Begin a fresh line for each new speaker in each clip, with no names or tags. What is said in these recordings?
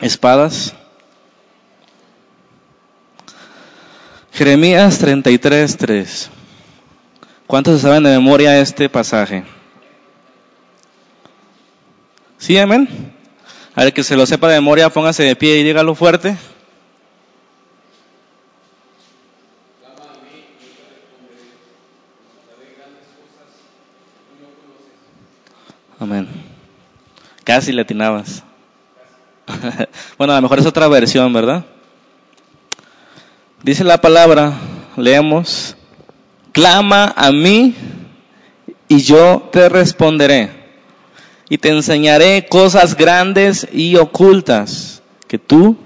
espadas. Jeremías 33, 3. ¿Cuántos saben de memoria este pasaje? ¿Sí, amén? A ver, que se lo sepa de memoria, póngase de pie y dígalo fuerte. Amén. Casi le atinabas. bueno, a lo mejor es otra versión, ¿verdad? Dice la palabra, leemos, clama a mí y yo te responderé y te enseñaré cosas grandes y ocultas que tú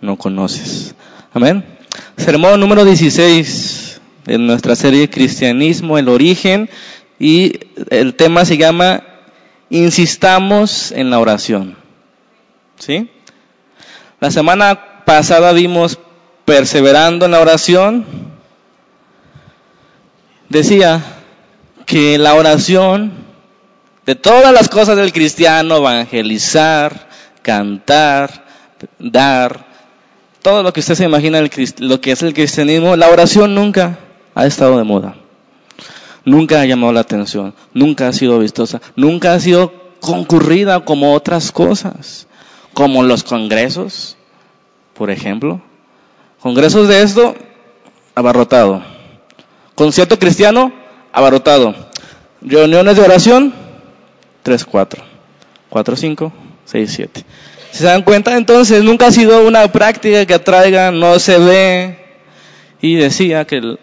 no conoces. Amén. Sermón número 16 de nuestra serie Cristianismo, el origen y el tema se llama Insistamos en la oración. ¿Sí? La semana pasada vimos perseverando en la oración. Decía que la oración, de todas las cosas del cristiano, evangelizar, cantar, dar, todo lo que usted se imagina lo que es el cristianismo, la oración nunca ha estado de moda. Nunca ha llamado la atención, nunca ha sido vistosa, nunca ha sido concurrida como otras cosas, como los congresos, por ejemplo. Congresos de esto, abarrotado. Concierto cristiano, abarrotado. Reuniones de oración, 3, 4. 4, 5, 6, 7. ¿Se dan cuenta? Entonces nunca ha sido una práctica que atraiga, no se ve. Y decía que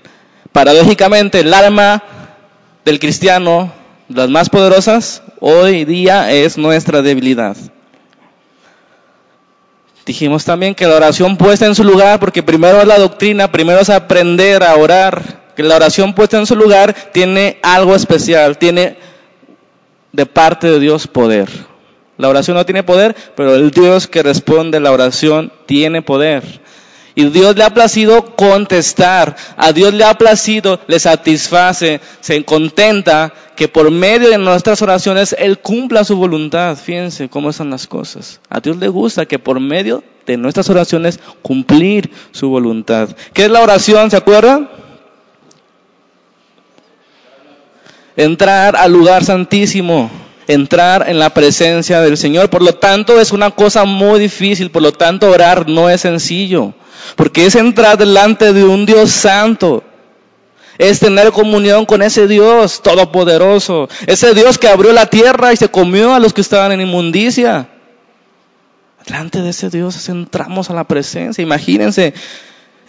paradójicamente el alma del cristiano, las más poderosas, hoy día es nuestra debilidad. Dijimos también que la oración puesta en su lugar, porque primero es la doctrina, primero es aprender a orar, que la oración puesta en su lugar tiene algo especial, tiene de parte de Dios poder. La oración no tiene poder, pero el Dios que responde la oración tiene poder. Y Dios le ha placido contestar, a Dios le ha placido, le satisface, se contenta que por medio de nuestras oraciones Él cumpla su voluntad. Fíjense cómo están las cosas. A Dios le gusta que por medio de nuestras oraciones cumplir su voluntad. ¿Qué es la oración? ¿Se acuerdan? Entrar al lugar santísimo entrar en la presencia del Señor. Por lo tanto, es una cosa muy difícil. Por lo tanto, orar no es sencillo. Porque es entrar delante de un Dios santo. Es tener comunión con ese Dios todopoderoso. Ese Dios que abrió la tierra y se comió a los que estaban en inmundicia. Delante de ese Dios entramos a la presencia. Imagínense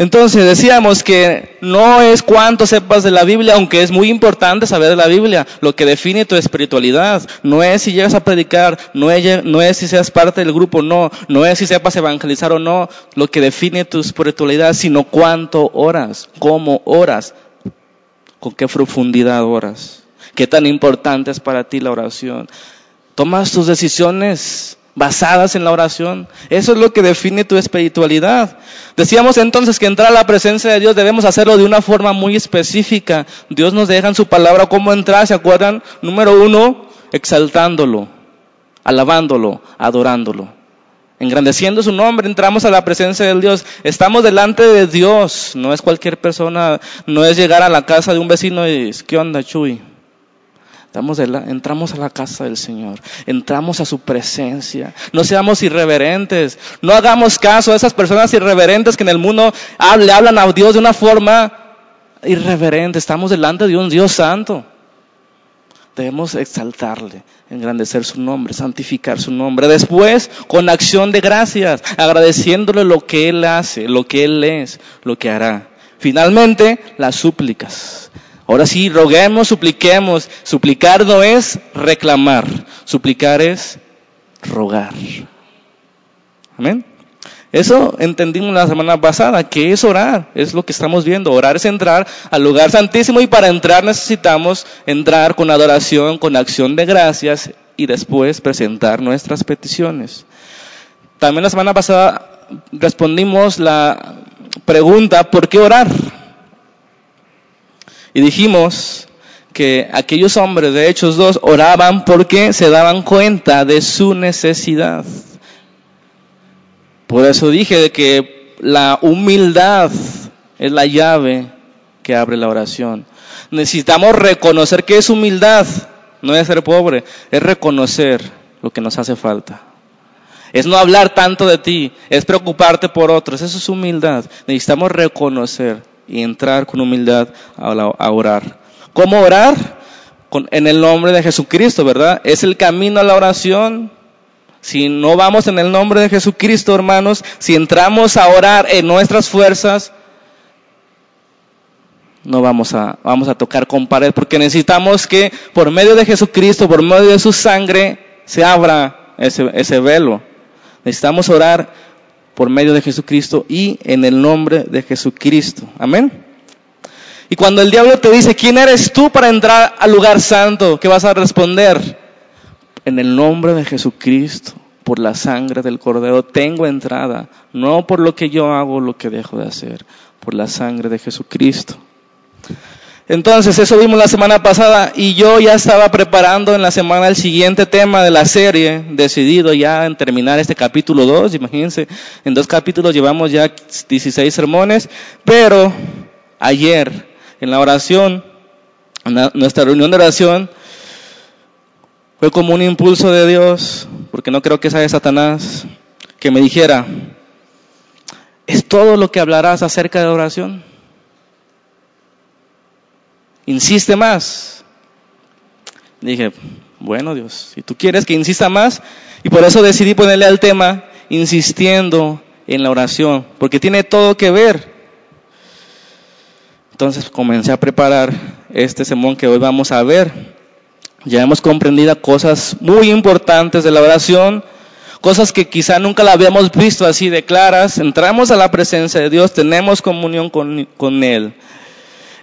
entonces decíamos que no es cuánto sepas de la Biblia, aunque es muy importante saber de la Biblia. Lo que define tu espiritualidad no es si llegas a predicar, no es, no es si seas parte del grupo, no, no es si sepas evangelizar o no. Lo que define tu espiritualidad, sino cuánto oras, cómo oras, con qué profundidad oras, qué tan importante es para ti la oración. Tomas tus decisiones basadas en la oración. Eso es lo que define tu espiritualidad. Decíamos entonces que entrar a la presencia de Dios debemos hacerlo de una forma muy específica. Dios nos deja en su palabra cómo entrar, ¿se acuerdan? Número uno, exaltándolo, alabándolo, adorándolo. Engrandeciendo su nombre, entramos a la presencia de Dios. Estamos delante de Dios. No es cualquier persona, no es llegar a la casa de un vecino y ¿qué onda, Chuy? Entramos a la casa del Señor, entramos a su presencia. No seamos irreverentes, no hagamos caso a esas personas irreverentes que en el mundo le hablan a Dios de una forma irreverente. Estamos delante de un Dios santo. Debemos exaltarle, engrandecer su nombre, santificar su nombre. Después, con acción de gracias, agradeciéndole lo que Él hace, lo que Él es, lo que hará. Finalmente, las súplicas. Ahora sí, roguemos, supliquemos. Suplicar no es reclamar, suplicar es rogar. Amén. Eso entendimos la semana pasada, que es orar, es lo que estamos viendo. Orar es entrar al lugar santísimo y para entrar necesitamos entrar con adoración, con acción de gracias y después presentar nuestras peticiones. También la semana pasada respondimos la pregunta, ¿por qué orar? Y dijimos que aquellos hombres de Hechos 2 oraban porque se daban cuenta de su necesidad. Por eso dije que la humildad es la llave que abre la oración. Necesitamos reconocer que es humildad, no es ser pobre, es reconocer lo que nos hace falta. Es no hablar tanto de ti, es preocuparte por otros, eso es humildad. Necesitamos reconocer y entrar con humildad a, orar. ¿Cómo orar? en el nombre de Jesucristo, ¿verdad? Es el camino a la oración. Si no vamos en el nombre de Jesucristo, hermanos, si entramos a orar en nuestras fuerzas, no vamos a, vamos a tocar con pared, porque necesitamos que por medio de Jesucristo, por medio de su sangre, se abra ese, ese velo. Necesitamos orar por medio de Jesucristo y en el nombre de Jesucristo. Amén. Y cuando el diablo te dice, ¿quién eres tú para entrar al lugar santo? ¿Qué vas a responder? En el nombre de Jesucristo, por la sangre del Cordero, tengo entrada, no por lo que yo hago, lo que dejo de hacer, por la sangre de Jesucristo. Entonces, eso vimos la semana pasada y yo ya estaba preparando en la semana el siguiente tema de la serie, decidido ya en terminar este capítulo 2, imagínense, en dos capítulos llevamos ya 16 sermones, pero ayer en la oración, en nuestra reunión de oración, fue como un impulso de Dios, porque no creo que sea de Satanás, que me dijera, ¿es todo lo que hablarás acerca de oración? Insiste más. Dije, bueno Dios, si tú quieres que insista más, y por eso decidí ponerle al tema insistiendo en la oración, porque tiene todo que ver entonces comencé a preparar este sermón que hoy vamos a ver. Ya hemos comprendido cosas muy importantes de la oración, cosas que quizá nunca la habíamos visto así de claras. Entramos a la presencia de Dios, tenemos comunión con, con Él.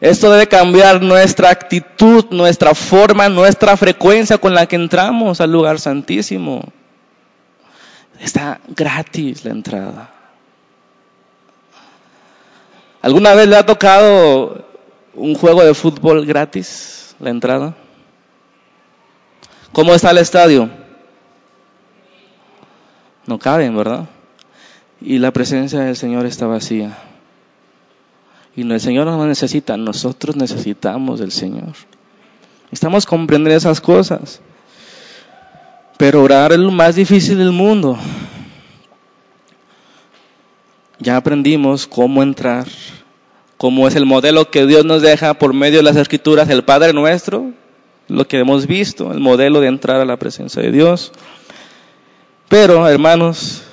Esto debe cambiar nuestra actitud, nuestra forma, nuestra frecuencia con la que entramos al lugar santísimo. Está gratis la entrada. ¿Alguna vez le ha tocado un juego de fútbol gratis, la entrada? ¿Cómo está el estadio? No caben, ¿verdad? Y la presencia del Señor está vacía. Y el Señor no necesita, nosotros necesitamos del Señor. Estamos comprender esas cosas. Pero orar es lo más difícil del mundo. Ya aprendimos cómo entrar, cómo es el modelo que Dios nos deja por medio de las escrituras, el Padre nuestro, lo que hemos visto, el modelo de entrar a la presencia de Dios. Pero, hermanos,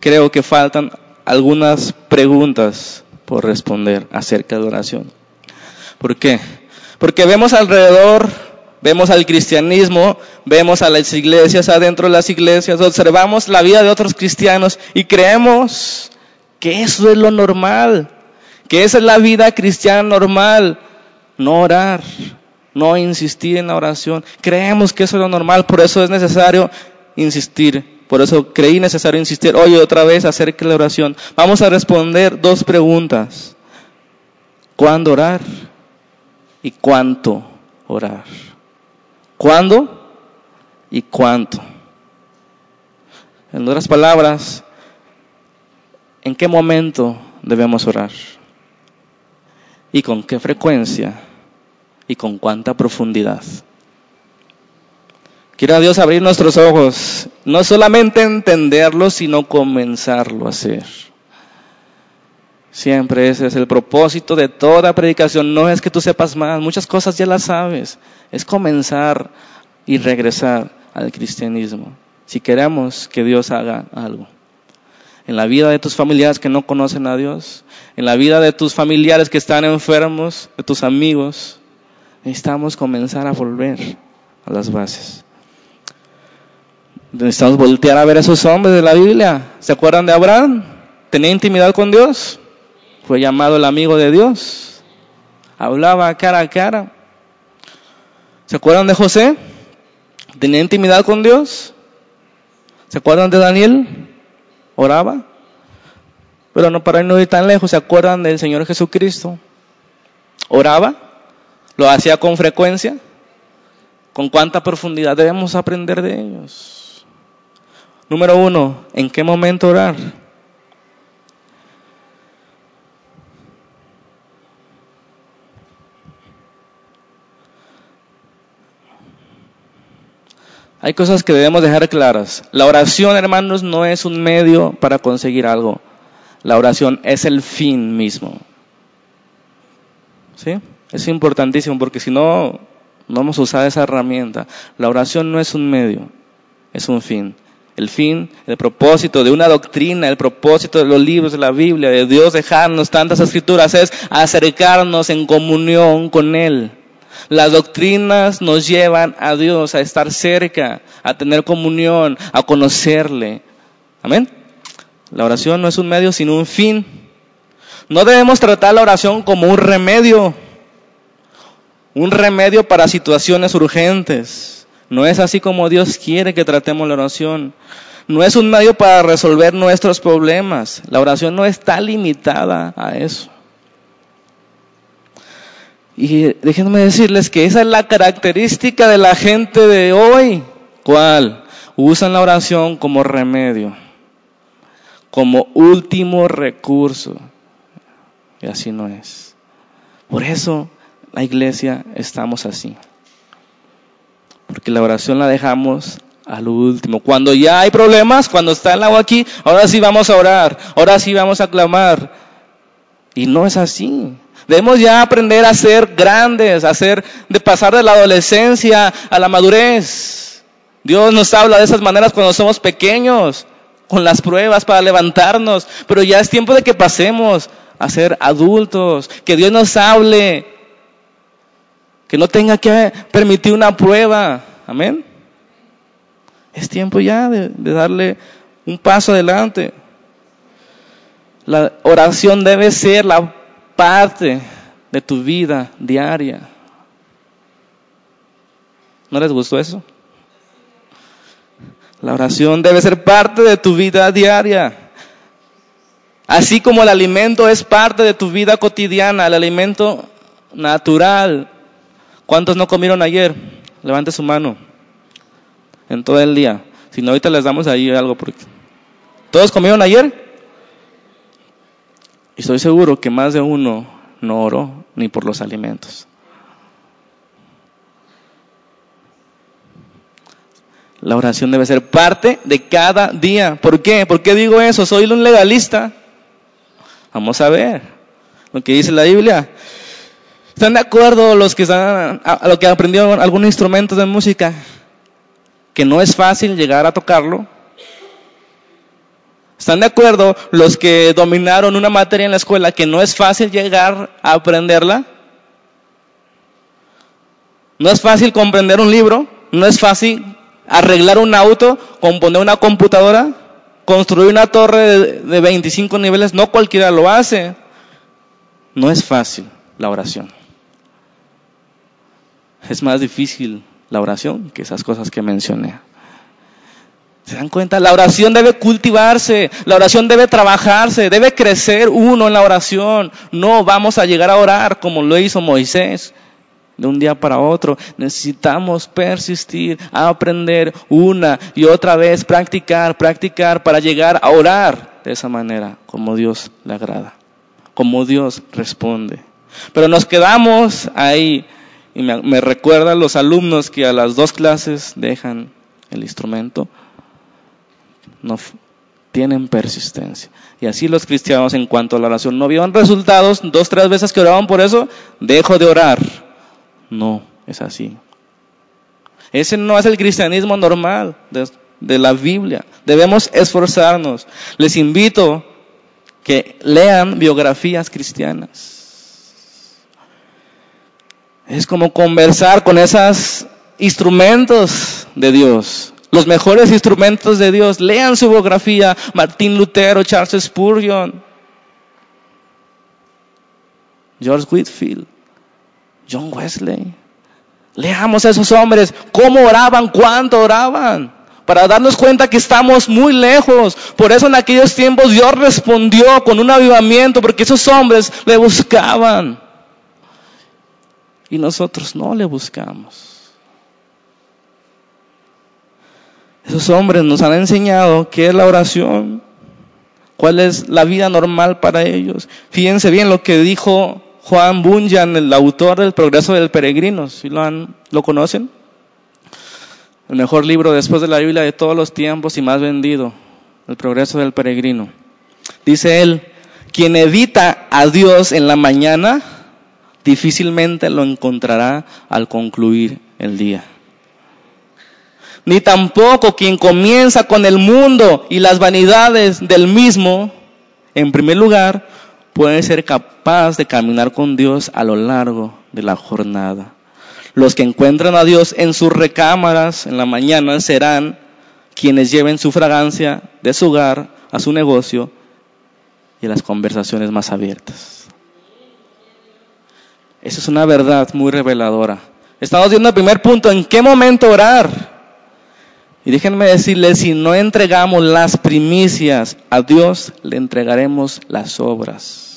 creo que faltan algunas preguntas por responder acerca de oración. ¿Por qué? Porque vemos alrededor Vemos al cristianismo, vemos a las iglesias adentro de las iglesias, observamos la vida de otros cristianos y creemos que eso es lo normal, que esa es la vida cristiana normal, no orar, no insistir en la oración. Creemos que eso es lo normal, por eso es necesario insistir. Por eso creí necesario insistir hoy otra vez acerca de la oración. Vamos a responder dos preguntas. ¿Cuándo orar? ¿Y cuánto orar? ¿Cuándo y cuánto? En otras palabras, ¿en qué momento debemos orar? ¿Y con qué frecuencia? ¿Y con cuánta profundidad? Quiera Dios abrir nuestros ojos, no solamente entenderlo, sino comenzarlo a hacer. Siempre ese es el propósito de toda predicación. No es que tú sepas más, muchas cosas ya las sabes. Es comenzar y regresar al cristianismo. Si queremos que Dios haga algo. En la vida de tus familiares que no conocen a Dios, en la vida de tus familiares que están enfermos, de tus amigos, necesitamos comenzar a volver a las bases. Necesitamos voltear a ver a esos hombres de la Biblia. ¿Se acuerdan de Abraham? ¿Tenía intimidad con Dios? fue llamado el amigo de Dios. Hablaba cara a cara. ¿Se acuerdan de José? ¿Tenía intimidad con Dios? ¿Se acuerdan de Daniel? ¿Oraba? Pero no para no ir tan lejos, ¿se acuerdan del Señor Jesucristo? ¿Oraba? ¿Lo hacía con frecuencia? ¿Con cuánta profundidad debemos aprender de ellos? Número uno, ¿en qué momento orar? Hay cosas que debemos dejar claras. La oración, hermanos, no es un medio para conseguir algo. La oración es el fin mismo. ¿Sí? Es importantísimo porque si no, no vamos a usar esa herramienta. La oración no es un medio, es un fin. El fin, el propósito de una doctrina, el propósito de los libros de la Biblia, de Dios dejarnos tantas escrituras, es acercarnos en comunión con Él. Las doctrinas nos llevan a Dios, a estar cerca, a tener comunión, a conocerle. Amén. La oración no es un medio, sino un fin. No debemos tratar la oración como un remedio, un remedio para situaciones urgentes. No es así como Dios quiere que tratemos la oración. No es un medio para resolver nuestros problemas. La oración no está limitada a eso. Y déjenme decirles que esa es la característica de la gente de hoy. ¿Cuál? Usan la oración como remedio, como último recurso. Y así no es. Por eso la iglesia estamos así. Porque la oración la dejamos al último. Cuando ya hay problemas, cuando está el agua aquí, ahora sí vamos a orar, ahora sí vamos a clamar. Y no es así. Debemos ya aprender a ser grandes, a ser, de pasar de la adolescencia a la madurez. Dios nos habla de esas maneras cuando somos pequeños, con las pruebas para levantarnos, pero ya es tiempo de que pasemos a ser adultos, que Dios nos hable, que no tenga que permitir una prueba. Amén. Es tiempo ya de, darle un paso adelante. La oración debe ser la parte de tu vida diaria. ¿No les gustó eso? La oración debe ser parte de tu vida diaria. Así como el alimento es parte de tu vida cotidiana, el alimento natural. ¿Cuántos no comieron ayer? Levante su mano. En todo el día. Si no, ahorita les damos ahí algo. ¿Todos comieron ayer? Y estoy seguro que más de uno no oró ni por los alimentos. La oración debe ser parte de cada día. ¿Por qué? ¿Por qué digo eso? ¿Soy un legalista? Vamos a ver lo que dice la Biblia. ¿Están de acuerdo los que están a, lo que aprendieron algún instrumento de música? Que no es fácil llegar a tocarlo, ¿Están de acuerdo los que dominaron una materia en la escuela que no es fácil llegar a aprenderla? No es fácil comprender un libro, no es fácil arreglar un auto, componer una computadora, construir una torre de, 25 niveles, no cualquiera lo hace. No es fácil la oración. Es más difícil la oración que esas cosas que mencioné. ¿Se dan cuenta? La oración debe cultivarse, la oración debe trabajarse, debe crecer uno en la oración. No vamos a llegar a orar como lo hizo Moisés de un día para otro. Necesitamos persistir, aprender una y otra vez, practicar, practicar para llegar a orar de esa manera, como Dios le agrada, como Dios responde. Pero nos quedamos ahí y me, me recuerdan los alumnos que a las dos clases dejan el instrumento no tienen persistencia. Y así los cristianos en cuanto a la oración no vieron resultados, dos, tres veces que oraban por eso, dejo de orar. No, es así. Ese no es el cristianismo normal de, de la Biblia. Debemos esforzarnos. Les invito que lean biografías cristianas. Es como conversar con esos instrumentos de Dios los mejores instrumentos de Dios. Lean su biografía, Martín Lutero, Charles Spurgeon, George Whitfield, John Wesley. Leamos a esos hombres, cómo oraban, cuánto oraban, para darnos cuenta que estamos muy lejos. Por eso en aquellos tiempos Dios respondió con un avivamiento, porque esos hombres le buscaban. Y nosotros no le buscamos. Esos hombres nos han enseñado qué es la oración, cuál es la vida normal para ellos. Fíjense bien lo que dijo Juan Bunyan, el autor del Progreso del Peregrino, si lo, lo conocen? El mejor libro después de la Biblia de todos los tiempos y más vendido, El Progreso del Peregrino. Dice él, quien evita a Dios en la mañana, difícilmente lo encontrará al concluir el día. Ni tampoco quien comienza con el mundo y las vanidades del mismo, en primer lugar, puede ser capaz de caminar con Dios a lo largo de la jornada. Los que encuentran a Dios en sus recámaras en la mañana serán quienes lleven su fragancia de su hogar a su negocio y a las conversaciones más abiertas. Esa es una verdad muy reveladora. Estamos viendo el primer punto, ¿en qué momento orar? Y déjenme decirles, si no entregamos las primicias a Dios, le entregaremos las obras.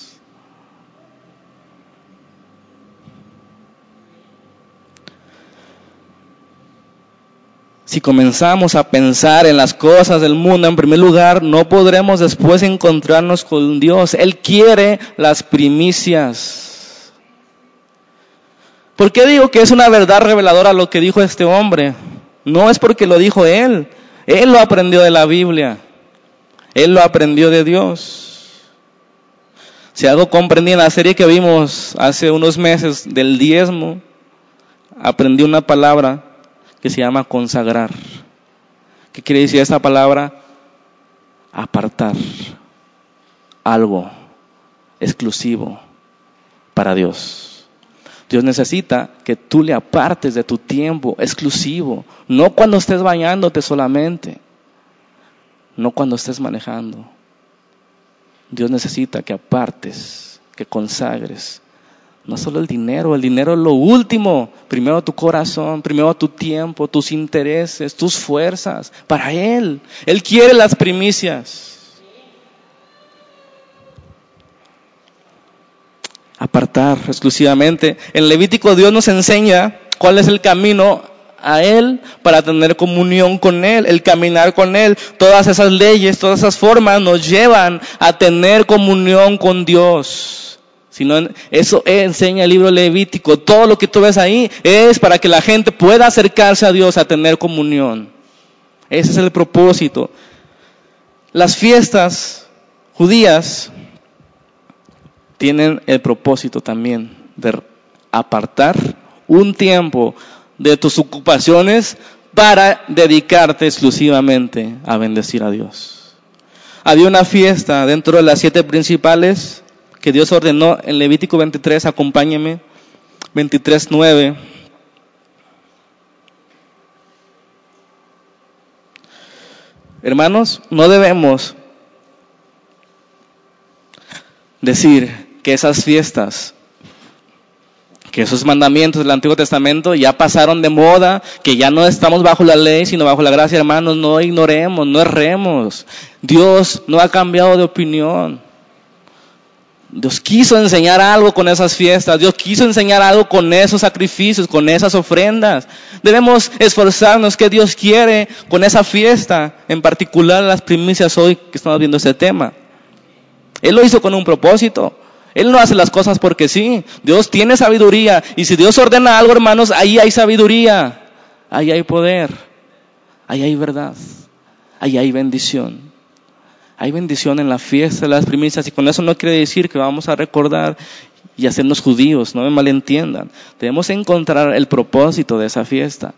Si comenzamos a pensar en las cosas del mundo en primer lugar, no podremos después encontrarnos con Dios. Él quiere las primicias. ¿Por qué digo que es una verdad reveladora lo que dijo este hombre? No es porque lo dijo él. Él lo aprendió de la Biblia. Él lo aprendió de Dios. Si algo comprendí en la serie que vimos hace unos meses del diezmo, aprendí una palabra que se llama consagrar. ¿Qué quiere decir esta palabra? Apartar algo exclusivo para Dios. Dios necesita que tú le apartes de tu tiempo exclusivo, no cuando estés bañándote solamente, no cuando estés manejando. Dios necesita que apartes, que consagres no solo el dinero, el dinero es lo último. Primero tu corazón, primero tu tiempo, tus intereses, tus fuerzas. Para Él. Él quiere las primicias. Apartar exclusivamente. En Levítico Dios nos enseña cuál es el camino a Él para tener comunión con Él, el caminar con Él. Todas esas leyes, todas esas formas nos llevan a tener comunión con Dios sino eso enseña el libro levítico. Todo lo que tú ves ahí es para que la gente pueda acercarse a Dios a tener comunión. Ese es el propósito. Las fiestas judías tienen el propósito también de apartar un tiempo de tus ocupaciones para dedicarte exclusivamente a bendecir a Dios. Había una fiesta dentro de las siete principales que Dios ordenó en Levítico 23, acompáñeme, 23, 9. Hermanos, no debemos decir que esas fiestas, que esos mandamientos del Antiguo Testamento ya pasaron de moda, que ya no estamos bajo la ley, sino bajo la gracia, hermanos, no ignoremos, no erremos. Dios no ha cambiado de opinión. Dios quiso enseñar algo con esas fiestas, Dios quiso enseñar algo con esos sacrificios, con esas ofrendas. Debemos esforzarnos que Dios quiere con esa fiesta, en particular las primicias hoy que estamos viendo este tema. Él lo hizo con un propósito. Él no hace las cosas porque sí. Dios tiene sabiduría. Y si Dios ordena algo, hermanos, ahí hay sabiduría. Ahí hay poder. Ahí hay verdad. Ahí hay bendición. Hay bendición en la fiesta de las primicias y con eso no quiere decir que vamos a recordar y hacernos judíos, no me malentiendan. Debemos encontrar el propósito de esa fiesta.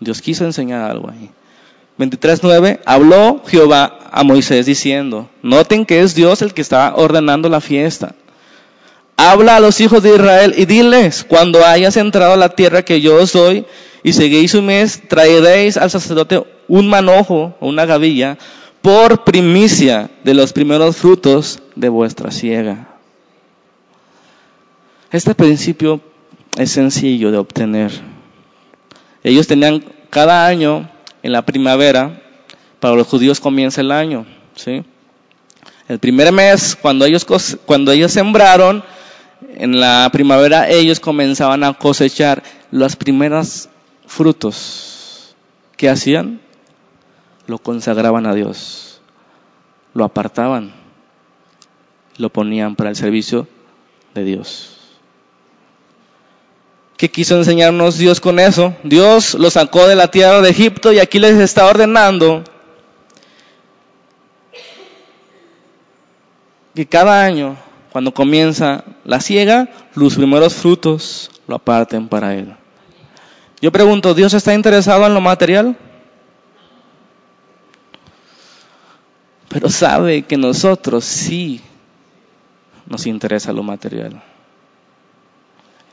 Dios quiso enseñar algo ahí. 23.9, habló Jehová a Moisés diciendo, noten que es Dios el que está ordenando la fiesta. Habla a los hijos de Israel y diles, cuando hayas entrado a la tierra que yo os y seguís un mes, traeréis al sacerdote un manojo o una gavilla por primicia de los primeros frutos de vuestra siega. Este principio es sencillo de obtener. Ellos tenían cada año en la primavera, para los judíos comienza el año, ¿sí? El primer mes, cuando ellos, cuando ellos sembraron, en la primavera ellos comenzaban a cosechar los primeros frutos. ¿Qué hacían? lo consagraban a Dios, lo apartaban, lo ponían para el servicio de Dios. ¿Qué quiso enseñarnos Dios con eso? Dios lo sacó de la tierra de Egipto y aquí les está ordenando que cada año, cuando comienza la siega, los primeros frutos lo aparten para Él. Yo pregunto, ¿Dios está interesado en lo material? Pero sabe que nosotros sí nos interesa lo material.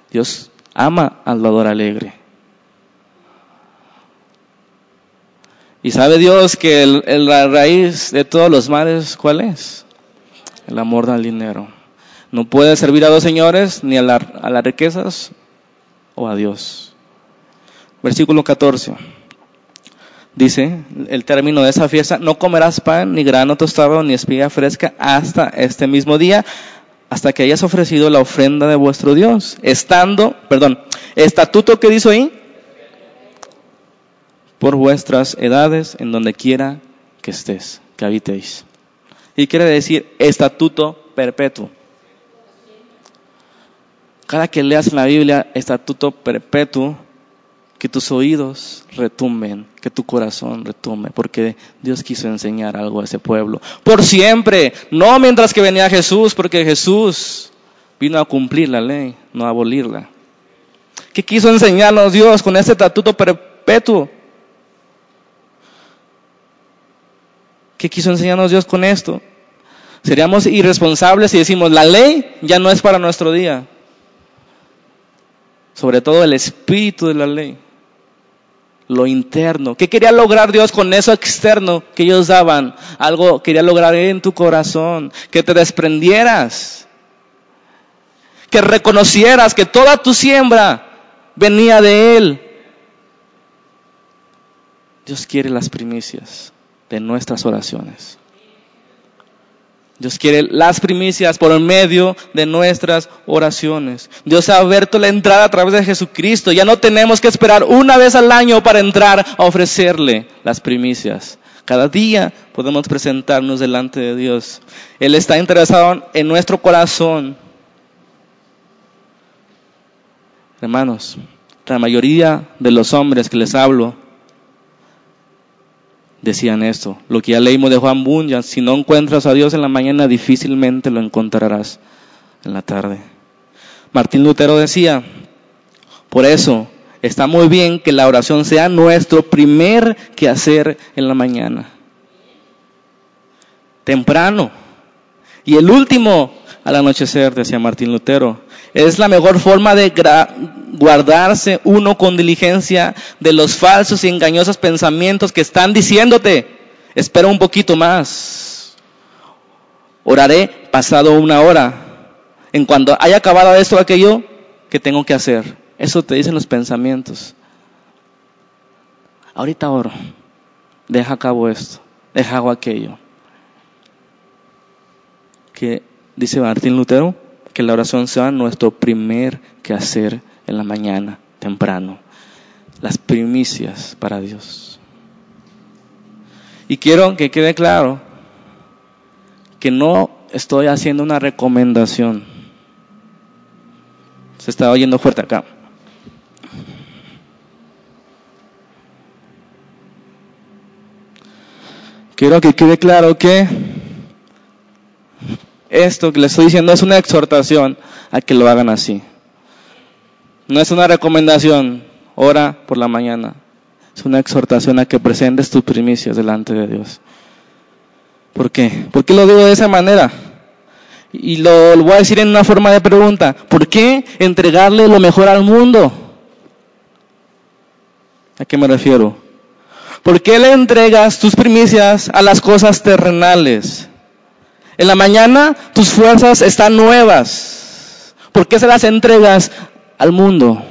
Dios ama al dador alegre. Y sabe Dios que la raíz de todos los males, ¿cuál es? el amor al dinero. No puede servir a dos señores, ni a, a las riquezas o a Dios. Versículo 14. Dice el término de esa fiesta, no comerás pan, ni grano tostado, ni espiga fresca hasta este mismo día, hasta que hayas ofrecido la ofrenda de vuestro Dios, estando, perdón, estatuto que dice ahí, por vuestras edades, en donde quiera que estés, que habitéis. Y quiere decir estatuto perpetuo. Cada que leas la Biblia, estatuto perpetuo, que tus oídos retumben, que tu corazón retumbe, porque Dios quiso enseñar algo a ese pueblo. Por siempre, no mientras que venía Jesús, porque Jesús vino a cumplir la ley, no a abolirla. ¿Qué quiso enseñarnos Dios con este estatuto perpetuo? ¿Qué quiso enseñarnos Dios con esto? Seríamos irresponsables si decimos, la ley ya no es para nuestro día. Sobre todo el espíritu de la ley, lo interno. ¿Qué quería lograr Dios con eso externo que ellos daban? Algo quería lograr en tu corazón, que te desprendieras, que reconocieras que toda tu siembra venía de Él. Dios quiere las primicias de nuestras oraciones. Dios quiere las primicias por medio de nuestras oraciones. Dios ha abierto la entrada a través de Jesucristo. Ya no tenemos que esperar una vez al año para entrar a ofrecerle las primicias. Cada día podemos presentarnos delante de Dios. Él está interesado en nuestro corazón. Hermanos, la mayoría de los hombres que les hablo decían esto. Lo que ya leímos de Juan Bunyan, si no encuentras a Dios en la mañana, difícilmente lo encontrarás en la tarde. Martín Lutero decía, por eso está muy bien que la oración sea nuestro primer quehacer en la mañana. Temprano. Y el último al anochecer, decía Martín Lutero. Es la mejor forma de guardarse uno con diligencia de los falsos y engañosos pensamientos que están diciéndote, espera un poquito más. Oraré pasado una hora. En cuanto haya acabado esto o aquello, ¿qué tengo que hacer? Eso te dicen los pensamientos. Ahorita oro. Deja a esto. Deja hago aquello. Que dice Martín Lutero, que la oración sea nuestro primer quehacer en la mañana, temprano. Las primicias para Dios. Y quiero que quede claro que no estoy haciendo una recomendación. Se está oyendo fuerte acá. Quiero que quede claro que esto que les estoy diciendo es una exhortación a que lo hagan así. No es una recomendación, ora por la mañana. Es una exhortación a que presentes tus primicias delante de Dios. ¿Por qué? ¿Por qué lo digo de esa manera? Y lo, lo voy a decir en una forma de pregunta. ¿Por qué entregarle lo mejor al mundo? ¿A qué me refiero? ¿Por qué le entregas tus primicias a las cosas terrenales? En la mañana tus fuerzas están nuevas. ¿Por qué se las entregas al mundo?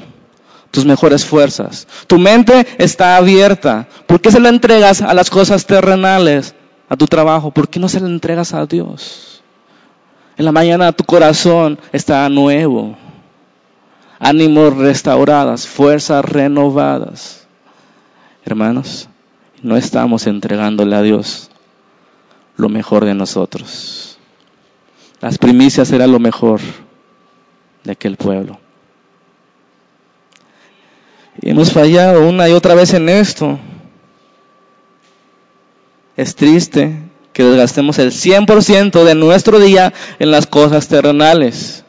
Tus mejores fuerzas. Tu mente está abierta. ¿Por qué se la entregas a las cosas terrenales? A tu trabajo. ¿Por qué no se la entregas a Dios? En la mañana tu corazón está nuevo. Ánimos restauradas, fuerzas renovadas. Hermanos, No estamos entregándole a Dios lo mejor de nosotros. Las primicias eran lo mejor de aquel pueblo. Y hemos fallado una y otra vez en esto. Es triste que desgastemos el 100% de nuestro día en las cosas terrenales,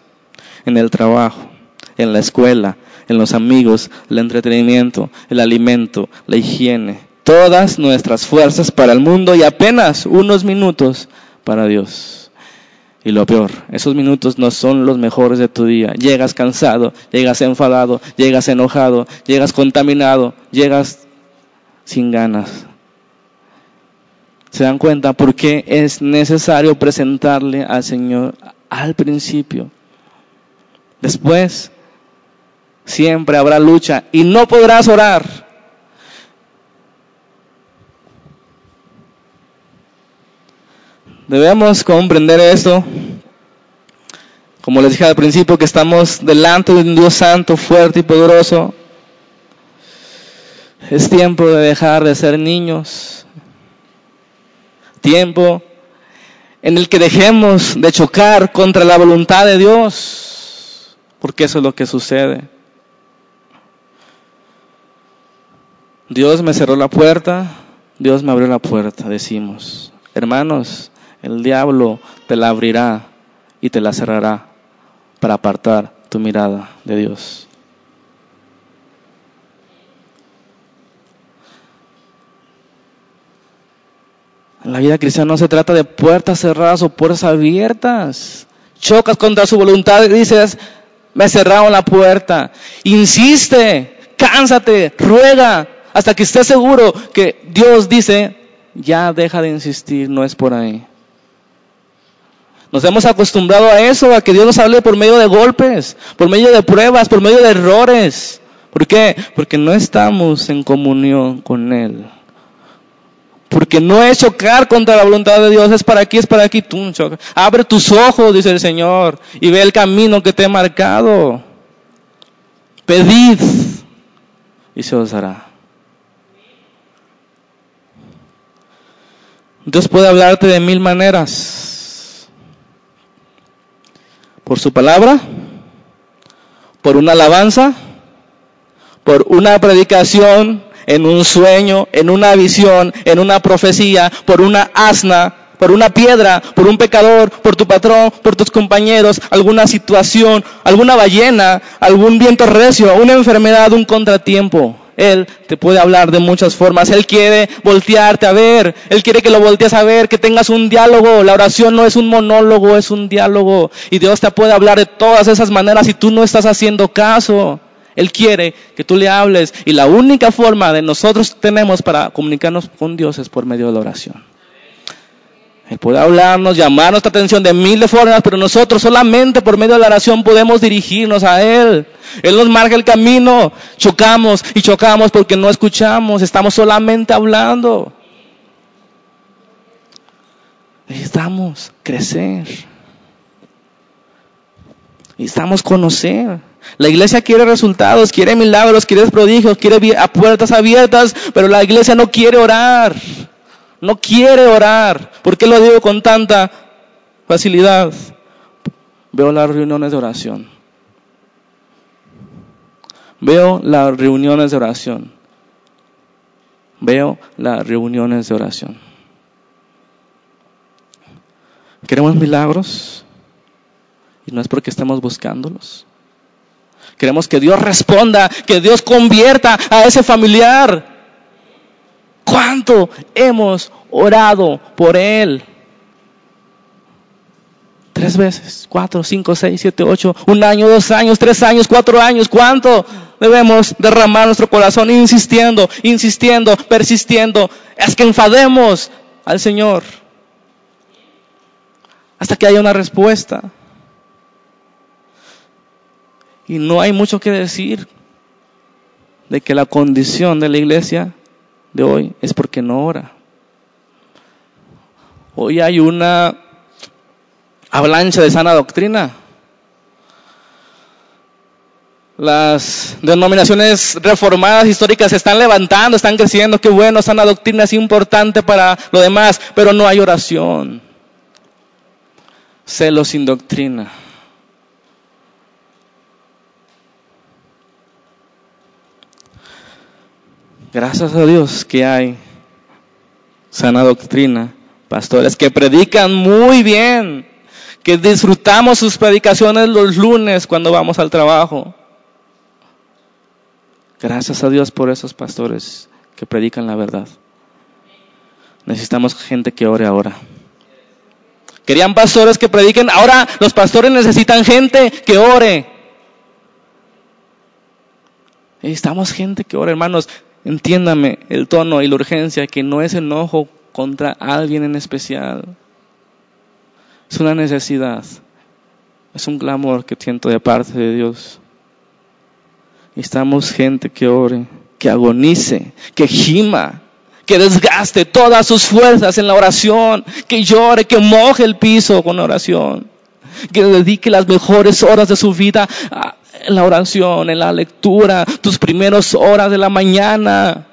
en el trabajo, en la escuela, en los amigos, el entretenimiento, el alimento, la higiene, todas nuestras fuerzas para el mundo y apenas unos minutos para Dios. Y lo peor, esos minutos no son los mejores de tu día. Llegas cansado, llegas enfadado, llegas enojado, llegas contaminado, llegas sin ganas. ¿Se dan cuenta por qué es necesario presentarle al Señor al principio? Después, siempre habrá lucha y no podrás orar. Debemos comprender esto. Como les dije al principio, que estamos delante de un Dios santo, fuerte y poderoso. Es tiempo de dejar de ser niños. Tiempo en el que dejemos de chocar contra la voluntad de Dios. Porque eso es lo que sucede. Dios me cerró la puerta, Dios me abrió la puerta, decimos. Hermanos, el diablo te la abrirá y te la cerrará para apartar tu mirada de Dios. En la vida cristiana no se trata de puertas cerradas o puertas abiertas. Chocas contra su voluntad y dices, me cerraron la puerta. Insiste, cánsate, ruega, hasta que estés seguro que Dios dice, ya deja de insistir, no es por ahí. Nos hemos acostumbrado a eso, a que Dios nos hable por medio de golpes, por medio de pruebas, por medio de errores. ¿Por qué? Porque no estamos en comunión con Él. Porque no es chocar contra la voluntad de Dios, es para aquí, es para aquí, tú choca. Abre tus ojos, dice el Señor, y ve el camino que te he marcado. Pedid y se os dará. Dios puede hablarte de mil maneras. Por su palabra, por una alabanza, por una predicación, en un sueño, en una visión, en una profecía, por una asna, por una piedra, por un pecador, por tu patrón, por tus compañeros, alguna situación, alguna ballena, algún viento recio, una enfermedad, un contratiempo. Él te puede hablar de muchas formas. Él quiere voltearte a ver. Él quiere que lo voltees a ver, que tengas un diálogo. La oración no es un monólogo, es un diálogo. Y Dios te puede hablar de todas esas maneras y tú no estás haciendo caso. Él quiere que tú le hables. Y la única forma de nosotros tenemos para comunicarnos con Dios es por medio de la oración. Él puede hablarnos, llamar nuestra atención de mil de formas, pero nosotros solamente por medio de la oración podemos dirigirnos a Él. Él nos marca el camino, chocamos y chocamos porque no escuchamos, estamos solamente hablando. Necesitamos crecer. Necesitamos conocer. La iglesia quiere resultados, quiere milagros, quiere prodigios, quiere a puertas abiertas, pero la iglesia no quiere orar. No quiere orar. ¿Por qué lo digo con tanta facilidad? Veo las reuniones de oración. Veo las reuniones de oración. Veo las reuniones de oración. Queremos milagros y no es porque estemos buscándolos. Queremos que Dios responda, que Dios convierta a ese familiar. ¿Cuánto hemos orado por él? Tres veces, cuatro, cinco, seis, siete, ocho, un año, dos años, tres años, cuatro años. ¿Cuánto debemos derramar nuestro corazón insistiendo, insistiendo, persistiendo? Es que enfademos al Señor hasta que haya una respuesta. Y no hay mucho que decir de que la condición de la iglesia de hoy es porque no ora. Hoy hay una avalancha de sana doctrina. las denominaciones reformadas históricas se están levantando, están creciendo, qué bueno, sana doctrina es importante para lo demás, pero no hay oración. Celo sin doctrina. Gracias a Dios que hay sana doctrina, pastores que predican muy bien, que disfrutamos sus predicaciones los lunes cuando vamos al trabajo. Gracias a Dios por esos pastores que predican la verdad. Necesitamos gente que ore ahora. Querían pastores que prediquen. Ahora los pastores necesitan gente que ore. Necesitamos gente que ore, hermanos. Entiéndame el tono y la urgencia, que no es enojo contra alguien en especial. Es una necesidad. Es un clamor que siento de parte de Dios. Necesitamos gente que ore, que agonice, que gima, que desgaste todas sus fuerzas en la oración, que llore, que moje el piso con oración, que dedique las mejores horas de su vida en la oración, en la lectura, tus primeras horas de la mañana,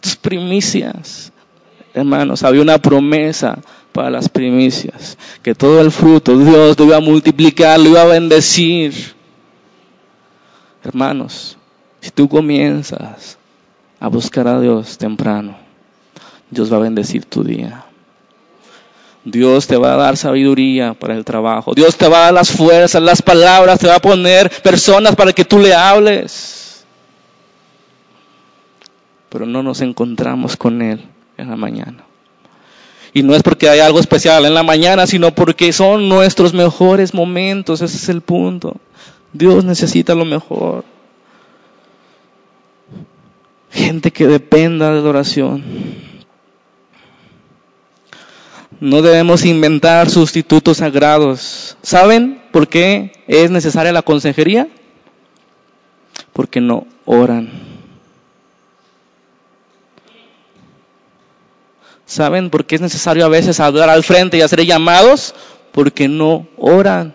tus primicias. Hermanos, había una promesa para las primicias, que todo el fruto Dios lo iba a multiplicar, lo iba a bendecir. Hermanos, si tú comienzas a buscar a Dios temprano, Dios va a bendecir tu día. Dios te va a dar sabiduría para el trabajo. Dios te va a dar las fuerzas, las palabras, te va a poner personas para que tú le hables. Pero no nos encontramos con Él en la mañana. Y no es porque hay algo especial en la mañana, sino porque son nuestros mejores momentos. Ese es el punto. Dios necesita lo mejor. Gente que dependa de la oración. No debemos inventar sustitutos sagrados. ¿Saben por qué es necesaria la consejería? Porque no oran. ¿Saben por qué es necesario a veces hablar al frente y hacer llamados? Porque no oran.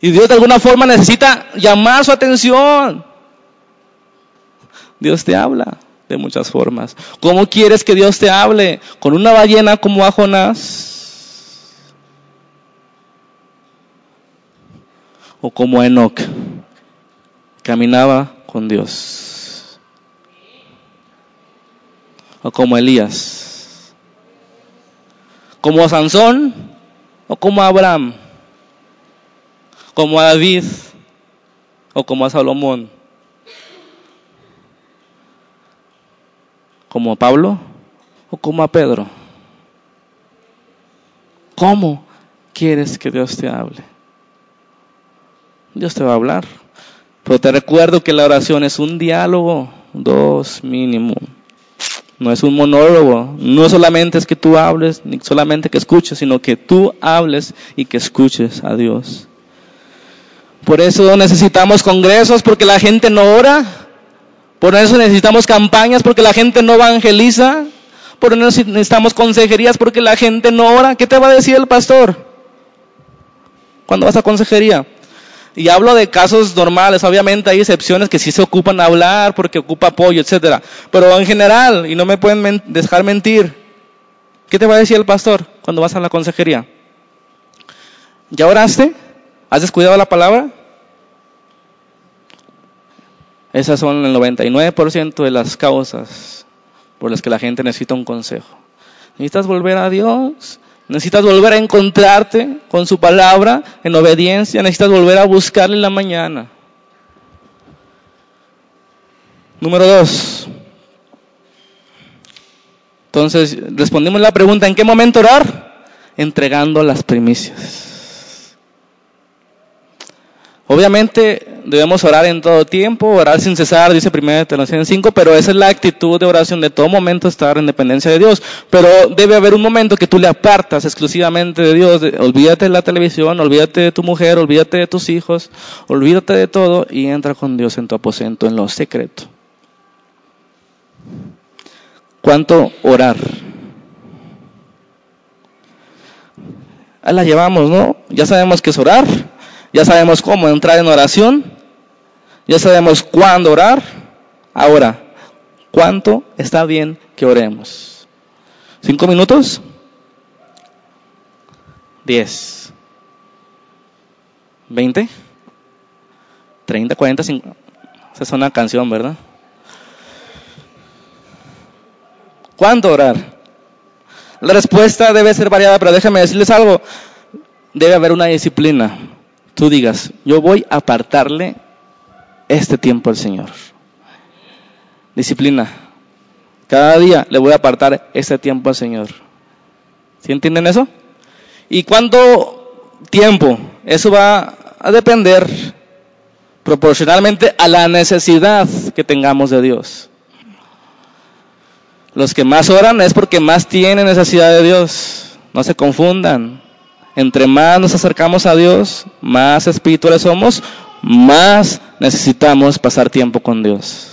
Y Dios de alguna forma necesita llamar su atención. Dios te habla de muchas formas. ¿Cómo quieres que Dios te hable? ¿Con una ballena como a Jonás? ¿O como a Enoch? Caminaba con Dios. ¿O como Elías? ¿Como a Sansón? ¿O como Abraham? como a David o como a Salomón, como a Pablo o como a Pedro. ¿Cómo quieres que Dios te hable? Dios te va a hablar. Pero te recuerdo que la oración es un diálogo, dos mínimo. No es un monólogo. No solamente es que tú hables, ni solamente que escuches, sino que tú hables y que escuches a Dios. Por eso necesitamos congresos porque la gente no ora. Por eso necesitamos campañas porque la gente no evangeliza. Por eso necesitamos consejerías porque la gente no ora. ¿Qué te va a decir el pastor cuando vas a consejería? Y hablo de casos normales, obviamente hay excepciones que sí se ocupan a hablar porque ocupa apoyo, etcétera. Pero en general, y no me pueden dejar mentir, ¿qué te va a decir el pastor cuando vas a la consejería? ¿Ya oraste? ¿Has descuidado la palabra? Esas son el 99% de las causas por las que la gente necesita un consejo. Necesitas volver a Dios, necesitas volver a encontrarte con su palabra en obediencia, necesitas volver a buscarle en la mañana. Número dos. Entonces, respondimos la pregunta, ¿en qué momento orar? Entregando las primicias. Obviamente debemos orar en todo tiempo, orar sin cesar, dice 1 Tesalonicenses 5, pero esa es la actitud de oración de todo momento, estar en dependencia de Dios. Pero debe haber un momento que tú le apartas exclusivamente de Dios, olvídate de la televisión, olvídate de tu mujer, olvídate de tus hijos, olvídate de todo y entra con Dios en tu aposento, en lo secreto. ¿Cuánto orar? Ahí la llevamos, ¿no? Ya sabemos que es orar ya sabemos cómo entrar en oración. Ya sabemos cuándo orar. Ahora, ¿cuánto está bien que oremos? ¿Cinco minutos? ¿Diez? ¿Veinte? ¿Treinta, cuarenta, cincuenta? Esa es una canción, ¿verdad? ¿Cuánto orar? La respuesta debe ser variada, pero déjame decirles algo. Debe haber una disciplina. Tú digas, yo voy a apartarle este tiempo al Señor. Disciplina. Cada día le voy a apartar este tiempo al Señor. ¿Sí entienden eso? ¿Y cuánto tiempo? Eso va a depender proporcionalmente a la necesidad que tengamos de Dios. Los que más oran es porque más tienen necesidad de Dios. No se confundan. Entre más nos acercamos a Dios, más espirituales somos, más necesitamos pasar tiempo con Dios.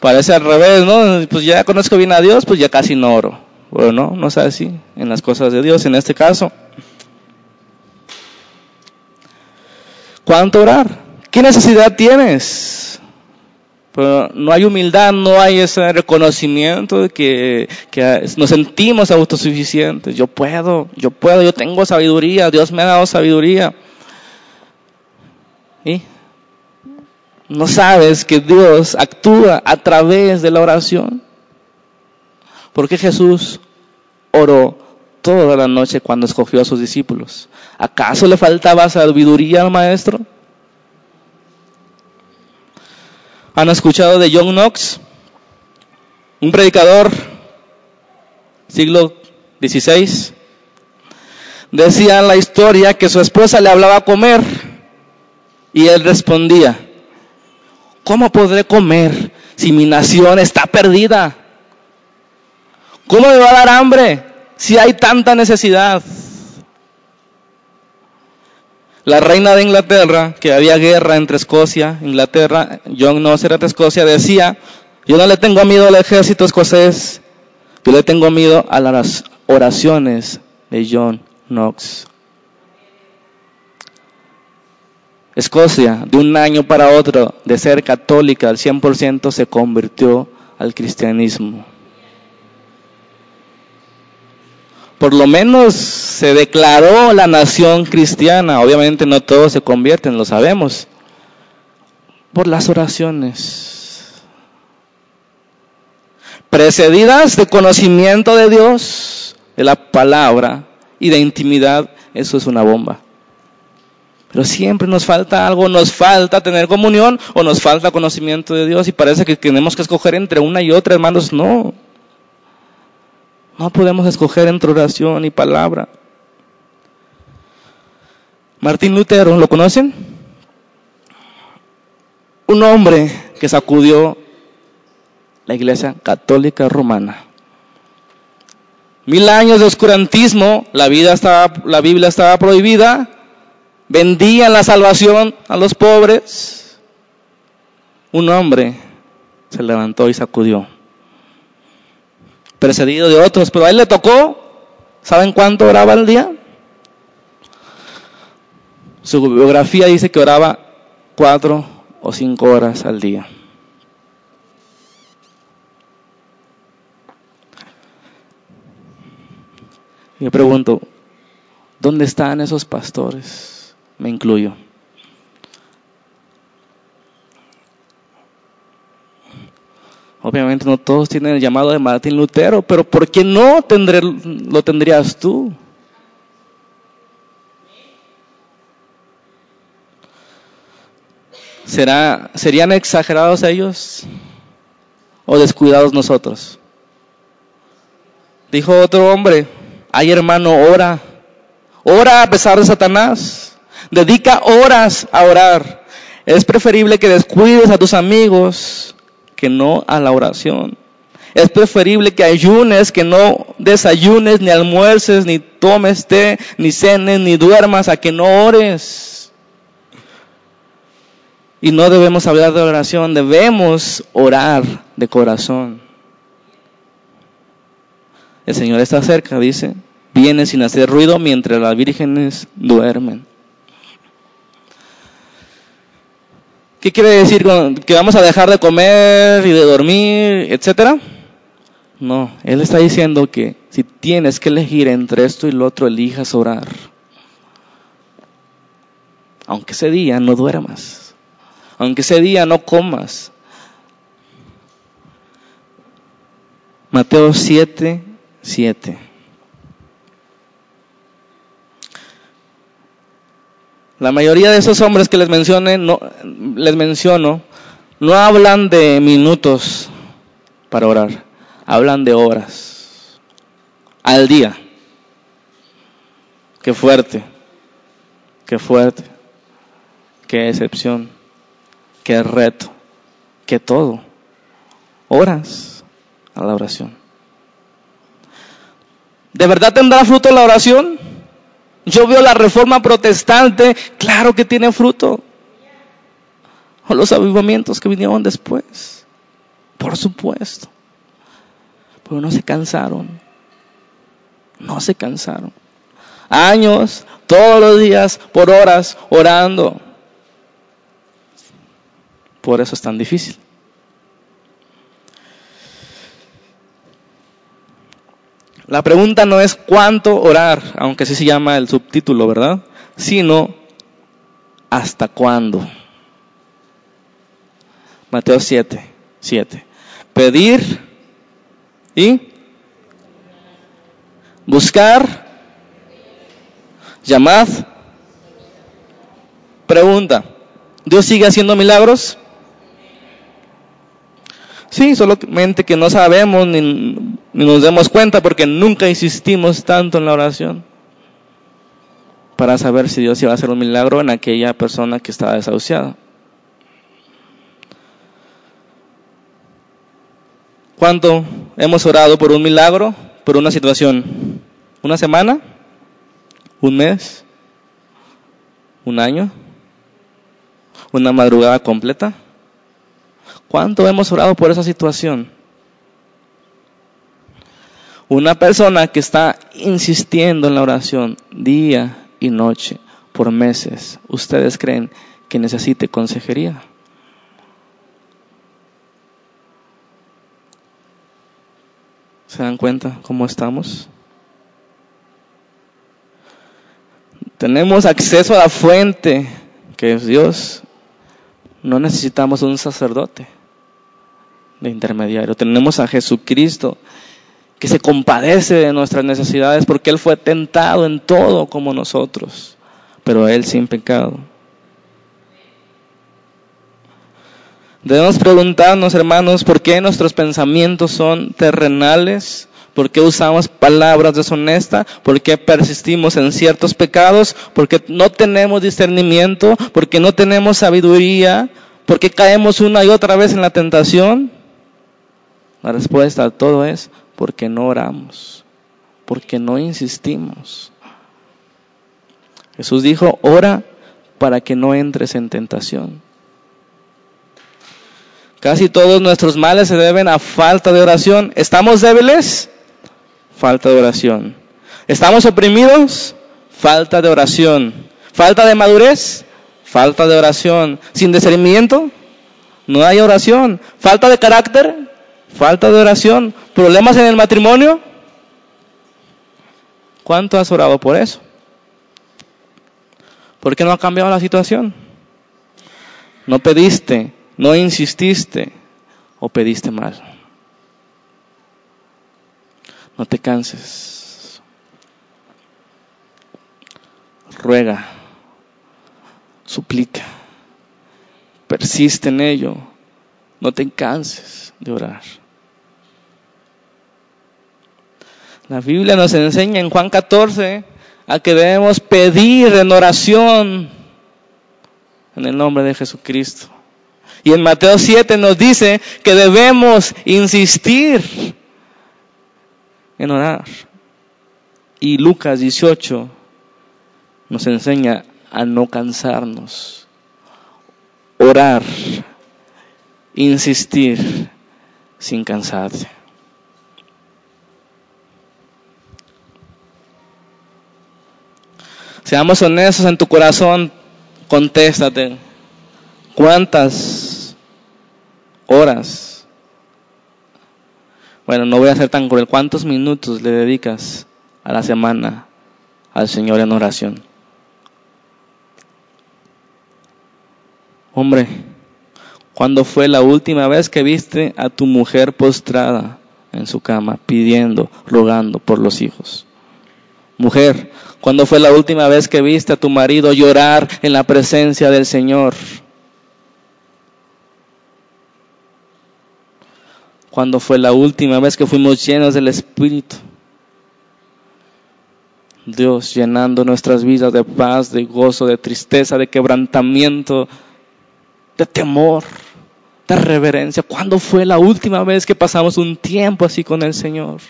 Parece al revés, ¿no? Pues ya conozco bien a Dios, pues ya casi no oro. Bueno, no, no es así en las cosas de Dios, en este caso. ¿Cuánto orar? ¿Qué necesidad tienes? Pero no hay humildad, no hay ese reconocimiento de que, que, nos sentimos autosuficientes. Yo puedo, yo puedo, yo tengo sabiduría, Dios me ha dado sabiduría. ¿No sabes que Dios actúa a través de la oración? Porque Jesús oró toda la noche cuando escogió a sus discípulos. ¿Acaso le faltaba sabiduría al maestro? ¿Han escuchado de John Knox? Un predicador, siglo XVI. Decía en la historia que su esposa le hablaba a comer y él respondía, ¿cómo podré comer si mi nación está perdida? ¿Cómo me va a dar hambre si hay tanta necesidad? La reina de Inglaterra, que había guerra entre Escocia, Inglaterra, John no era de Escocia, decía, yo no le tengo miedo al ejército escocés, yo le tengo miedo a las oraciones de John Knox. Escocia, de un año para otro, de ser católica al 100%, se convirtió al cristianismo. por lo menos se declaró la nación cristiana. Obviamente no todos se convierten, lo sabemos. Por las oraciones. Precedidas de conocimiento de Dios, de la palabra y de intimidad, eso es una bomba. Pero siempre nos falta algo, nos falta tener comunión o nos falta conocimiento de Dios y parece que tenemos que escoger entre una y otra, hermanos. No, no podemos escoger entre oración y palabra. Martín Lutero, ¿lo conocen? Un hombre que sacudió la iglesia católica romana. Mil años de oscurantismo, la, vida estaba, la Biblia estaba prohibida, vendían la salvación a los pobres. Un hombre se levantó y sacudió precedido de otros, pero a él le tocó, ¿saben cuánto oraba al día? Su biografía dice que oraba cuatro o cinco horas al día. Yo pregunto, ¿dónde están esos pastores? Me incluyo. Obviamente no todos tienen el llamado de Martín Lutero, pero ¿por qué no tendré, lo tendrías tú? ¿Será, ¿Serían exagerados ellos o descuidados nosotros? Dijo otro hombre, ay hermano, ora, ora a pesar de Satanás, dedica horas a orar. Es preferible que descuides a tus amigos que no a la oración. Es preferible que ayunes, que no desayunes, ni almuerces, ni tomes té, ni cenes, ni duermas, a que no ores. Y no debemos hablar de oración, debemos orar de corazón. El Señor está cerca, dice, viene sin hacer ruido mientras las vírgenes duermen. ¿Qué quiere decir que vamos a dejar de comer y de dormir, etcétera? No, Él está diciendo que si tienes que elegir entre esto y lo otro, elijas orar. Aunque ese día no duermas, aunque ese día no comas. Mateo 7, 7. La mayoría de esos hombres que les, no, les menciono no hablan de minutos para orar, hablan de horas al día. Qué fuerte, qué fuerte, qué excepción, qué reto, qué todo. Horas a la oración. ¿De verdad tendrá fruto la oración? Yo veo la reforma protestante, claro que tiene fruto. O los avivamientos que vinieron después, por supuesto. Pero no se cansaron. No se cansaron. Años, todos los días, por horas, orando. Por eso es tan difícil. La pregunta no es cuánto orar, aunque así se llama el subtítulo, ¿verdad? Sino hasta cuándo. Mateo 7, 7. Pedir y buscar, llamad. Pregunta, ¿Dios sigue haciendo milagros? Sí, solamente que no sabemos ni, ni nos demos cuenta porque nunca insistimos tanto en la oración para saber si Dios iba a hacer un milagro en aquella persona que estaba desahuciada. ¿Cuánto hemos orado por un milagro, por una situación? ¿Una semana? ¿Un mes? ¿Un año? ¿Una madrugada completa? ¿Cuánto hemos orado por esa situación? Una persona que está insistiendo en la oración día y noche por meses, ¿ustedes creen que necesite consejería? ¿Se dan cuenta cómo estamos? Tenemos acceso a la fuente que es Dios. No necesitamos un sacerdote de intermediario. Tenemos a Jesucristo que se compadece de nuestras necesidades porque Él fue tentado en todo como nosotros, pero Él sin pecado. Debemos preguntarnos, hermanos, por qué nuestros pensamientos son terrenales, por qué usamos palabras deshonestas, por qué persistimos en ciertos pecados, porque no tenemos discernimiento, porque no tenemos sabiduría, porque caemos una y otra vez en la tentación. La respuesta a todo es porque no oramos, porque no insistimos. Jesús dijo, ora para que no entres en tentación. Casi todos nuestros males se deben a falta de oración. ¿Estamos débiles? Falta de oración. ¿Estamos oprimidos? Falta de oración. ¿Falta de madurez? Falta de oración. ¿Sin discernimiento? No hay oración. ¿Falta de carácter? Falta de oración. ¿Problemas en el matrimonio? ¿Cuánto has orado por eso? ¿Por qué no ha cambiado la situación? No pediste, no insististe o pediste mal. No te canses. Ruega, suplica, persiste en ello. No te canses de orar. La Biblia nos enseña en Juan 14 a que debemos pedir en oración en el nombre de Jesucristo. Y en Mateo 7 nos dice que debemos insistir en orar. Y Lucas 18 nos enseña a no cansarnos. Orar, insistir sin cansarse. Seamos honestos en tu corazón, contéstate. ¿Cuántas horas? Bueno, no voy a ser tan cruel. ¿Cuántos minutos le dedicas a la semana al Señor en oración? Hombre, ¿cuándo fue la última vez que viste a tu mujer postrada en su cama pidiendo, rogando por los hijos? Mujer, ¿cuándo fue la última vez que viste a tu marido llorar en la presencia del Señor? ¿Cuándo fue la última vez que fuimos llenos del Espíritu? Dios llenando nuestras vidas de paz, de gozo, de tristeza, de quebrantamiento, de temor, de reverencia. ¿Cuándo fue la última vez que pasamos un tiempo así con el Señor?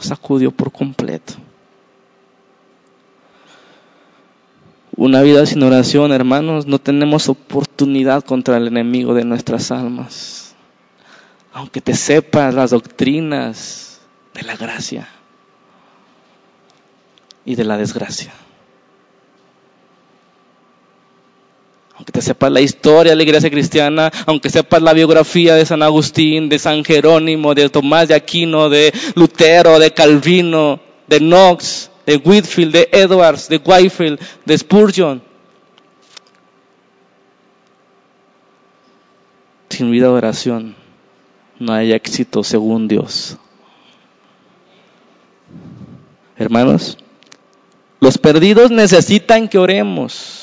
Sacudió por completo. Una vida sin oración, hermanos, no tenemos oportunidad contra el enemigo de nuestras almas. Aunque te sepas las doctrinas de la gracia y de la desgracia. Aunque te sepas la historia de la iglesia cristiana, aunque sepas la biografía de San Agustín, de San Jerónimo, de Tomás de Aquino, de Lutero, de Calvino, de Knox, de Whitfield, de Edwards, de Whitefield, de Spurgeon. Sin vida de oración no hay éxito según Dios. Hermanos, los perdidos necesitan que oremos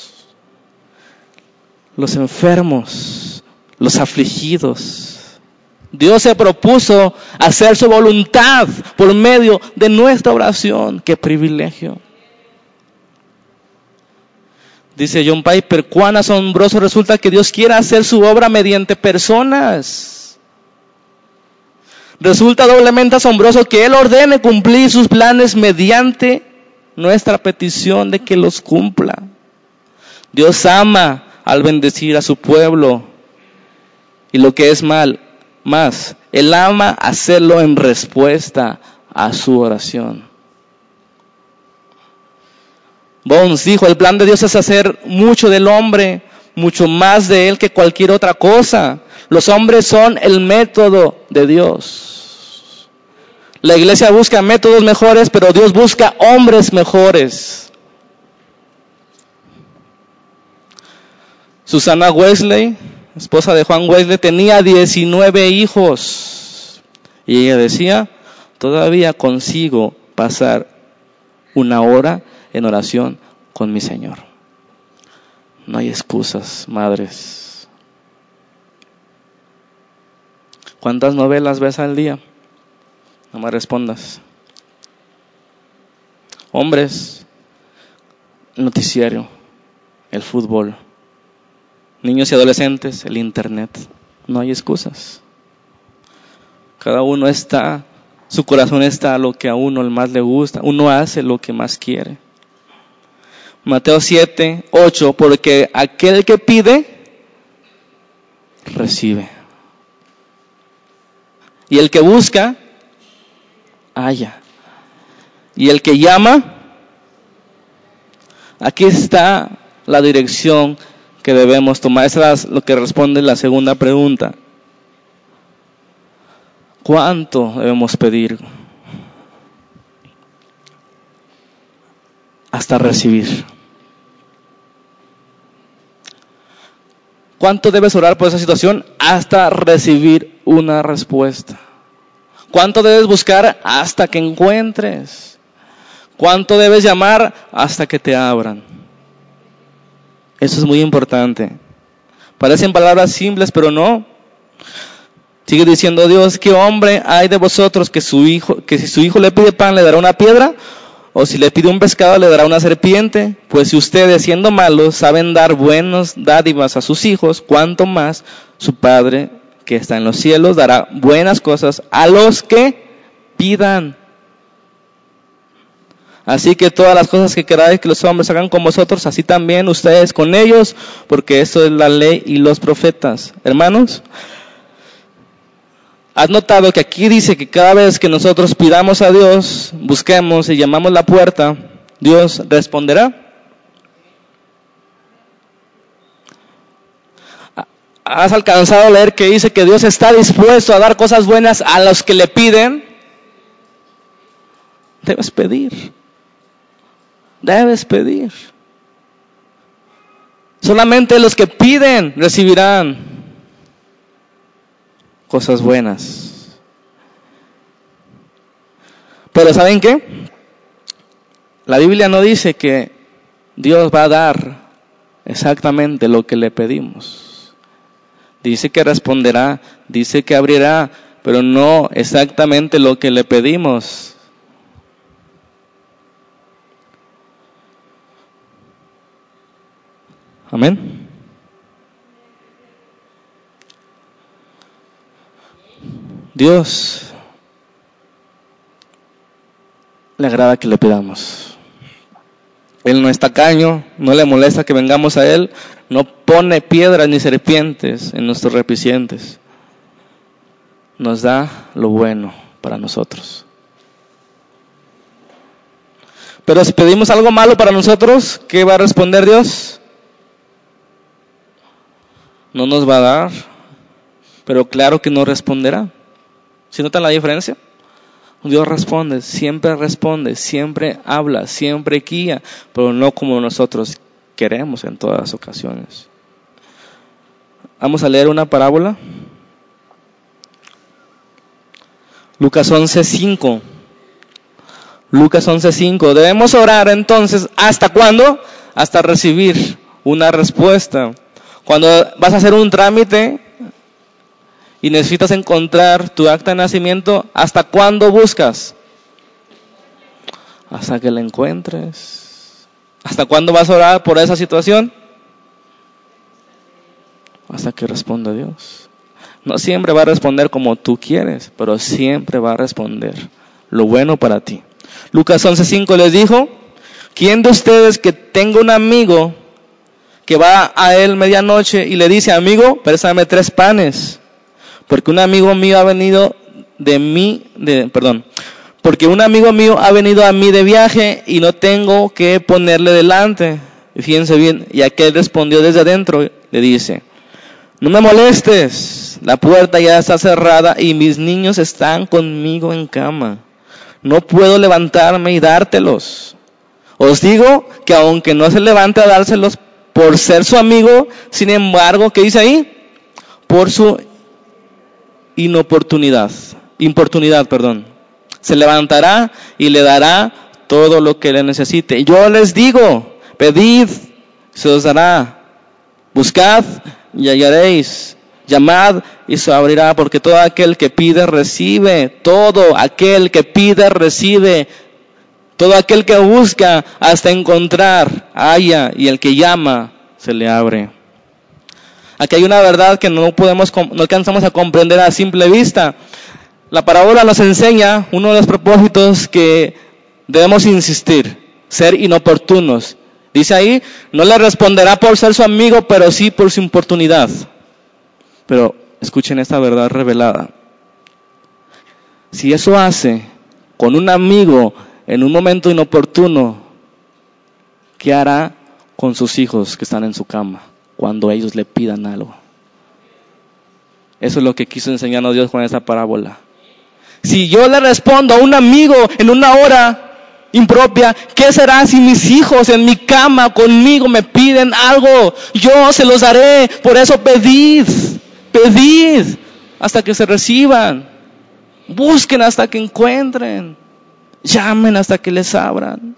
los enfermos, los afligidos. Dios se propuso hacer su voluntad por medio de nuestra oración. ¡Qué privilegio! Dice John Piper, cuán asombroso resulta que Dios quiera hacer su obra mediante personas. Resulta doblemente asombroso que Él ordene cumplir sus planes mediante nuestra petición de que los cumpla. Dios ama al bendecir a su pueblo. Y lo que es mal, más, Él ama hacerlo en respuesta a su oración. Bones dijo, el plan de Dios es hacer mucho del hombre, mucho más de él que cualquier otra cosa. Los hombres son el método de Dios. La iglesia busca métodos mejores, pero Dios busca hombres mejores. Susana Wesley, esposa de Juan Wesley, tenía 19 hijos. Y ella decía, todavía consigo pasar una hora en oración con mi Señor. No hay excusas, madres. ¿Cuántas novelas ves al día? No me respondas. Hombres, noticiario, el fútbol niños y adolescentes, el Internet. No hay excusas. Cada uno está, su corazón está a lo que a uno más le gusta. Uno hace lo que más quiere. Mateo 7, 8, porque aquel que pide, recibe. Y el que busca, halla. Y el que llama, aquí está la dirección que debemos tomar. Esa es lo que responde la segunda pregunta. ¿Cuánto debemos pedir? Hasta recibir. ¿Cuánto debes orar por esa situación? Hasta recibir una respuesta. ¿Cuánto debes buscar? Hasta que encuentres. ¿Cuánto debes llamar? Hasta que te abran. Eso es muy importante. Parecen palabras simples, pero no. Sigue diciendo Dios, ¿qué hombre hay de vosotros que su hijo, que si su hijo le pide pan le dará una piedra? O si le pide un pescado le dará una serpiente? Pues si ustedes siendo malos saben dar buenos dádivas a sus hijos, cuánto más su Padre que está en los cielos dará buenas cosas a los que pidan. Así que todas las cosas que queráis que los hombres hagan con vosotros, así también ustedes con ellos, porque eso es la ley y los profetas. Hermanos, ¿has notado que aquí dice que cada vez que nosotros pidamos a Dios, busquemos y llamamos la puerta, Dios responderá? has alcanzado a leer que dice que Dios está dispuesto a dar cosas buenas a los que le piden, debes pedir. Debes pedir. Solamente los que piden recibirán cosas buenas. Pero ¿saben qué? La Biblia no dice que Dios va a dar exactamente lo que le pedimos. Dice que responderá, dice que abrirá, pero no exactamente lo que le pedimos. Amén. Dios le agrada que le pidamos. Él no es tacaño, no le molesta que vengamos a Él, no pone piedras ni serpientes en nuestros repicientes. Nos da lo bueno para nosotros. Pero si pedimos algo malo para nosotros, ¿qué va a responder Dios? No nos va a dar, pero claro que no responderá. ¿Si notan la diferencia? Dios responde, siempre responde, siempre habla, siempre guía, pero no como nosotros queremos en todas las ocasiones. Vamos a leer una parábola. Lucas 11:5. Lucas 11:5. Debemos orar entonces, ¿hasta cuándo? Hasta recibir una respuesta. Cuando vas a hacer un trámite, y necesitas encontrar tu acta de nacimiento, ¿hasta cuándo buscas? Hasta que la encuentres. ¿Hasta cuándo vas a orar por esa situación? Hasta que responda Dios. No siempre va a responder como tú quieres, pero siempre va a responder lo bueno para ti. Lucas 11:5 les dijo, ¿quién de ustedes que tenga un amigo que va a él medianoche y le dice, amigo, préstame tres panes? porque un amigo mío ha venido de mí, de, perdón, porque un amigo mío ha venido a mí de viaje y no tengo que ponerle delante. fíjense bien, y aquel respondió desde adentro, le dice, no me molestes, la puerta ya está cerrada y mis niños están conmigo en cama. No puedo levantarme y dártelos. Os digo que aunque no se levante a dárselos por ser su amigo, sin embargo, ¿qué dice ahí? Por su inoportunidad, importunidad, perdón. Se levantará y le dará todo lo que le necesite. Yo les digo, pedid, se os dará. Buscad y hallaréis. Llamad y se abrirá, porque todo aquel que pide recibe. Todo aquel que pide recibe. Todo aquel que busca hasta encontrar, halla, y el que llama se le abre. Aquí hay una verdad que no podemos, no alcanzamos a comprender a simple vista. La parábola nos enseña uno de los propósitos que debemos insistir, ser inoportunos. Dice ahí, no le responderá por ser su amigo, pero sí por su importunidad. Pero escuchen esta verdad revelada. Si eso hace con un amigo en un momento inoportuno, ¿qué hará con sus hijos que están en su cama? cuando ellos le pidan algo. Eso es lo que quiso enseñarnos Dios con esa parábola. Si yo le respondo a un amigo en una hora impropia, ¿qué será si mis hijos en mi cama conmigo me piden algo? Yo se los daré. Por eso pedid, pedid hasta que se reciban. Busquen hasta que encuentren. Llamen hasta que les abran.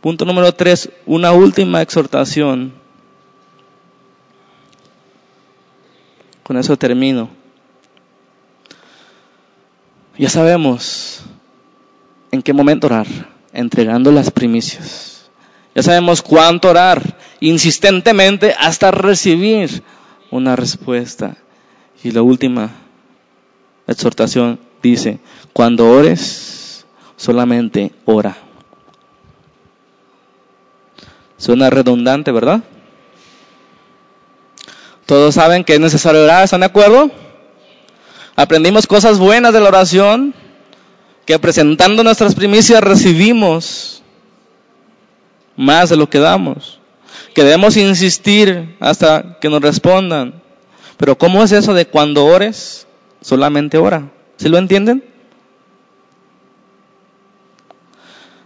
Punto número tres, una última exhortación. Con eso termino. Ya sabemos en qué momento orar, entregando las primicias. Ya sabemos cuánto orar, insistentemente hasta recibir una respuesta. Y la última exhortación dice, cuando ores, solamente ora. Suena redundante, ¿verdad? Todos saben que es necesario orar, ¿están de acuerdo? Aprendimos cosas buenas de la oración, que presentando nuestras primicias recibimos más de lo que damos. que debemos insistir hasta que nos respondan. Pero ¿cómo es eso de cuando ores, solamente ora? ¿Sí lo entienden?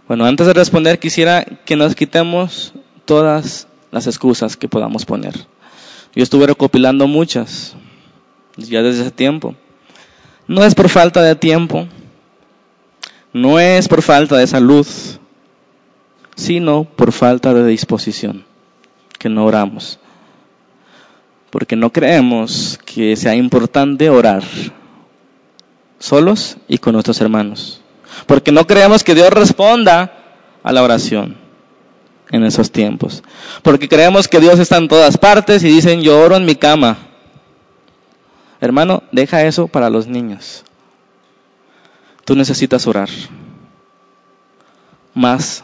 Bueno, antes de responder quisiera que nos quitemos todas las excusas que podamos poner. Yo estuve recopilando muchas ya desde ese tiempo. No es por falta de tiempo, no es por falta de salud, sino por falta de disposición, que no oramos. Porque no creemos que sea importante orar solos y con nuestros hermanos. Porque no creemos que Dios responda a la oración en esos tiempos. Porque creemos que Dios está en todas partes y dicen, yo oro en mi cama. Hermano, deja eso para los niños. Tú necesitas orar más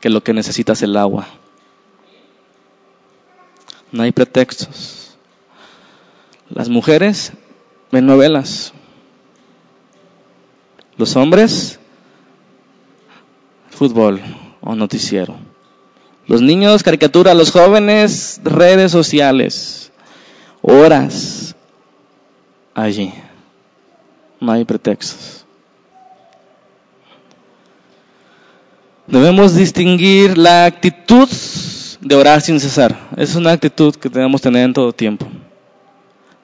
que lo que necesitas el agua. No hay pretextos. Las mujeres ven novelas. Los hombres, fútbol o noticiero. Los niños, caricatura. Los jóvenes, redes sociales. Horas allí. No hay pretextos. Debemos distinguir la actitud de orar sin cesar. Es una actitud que debemos tener en todo tiempo.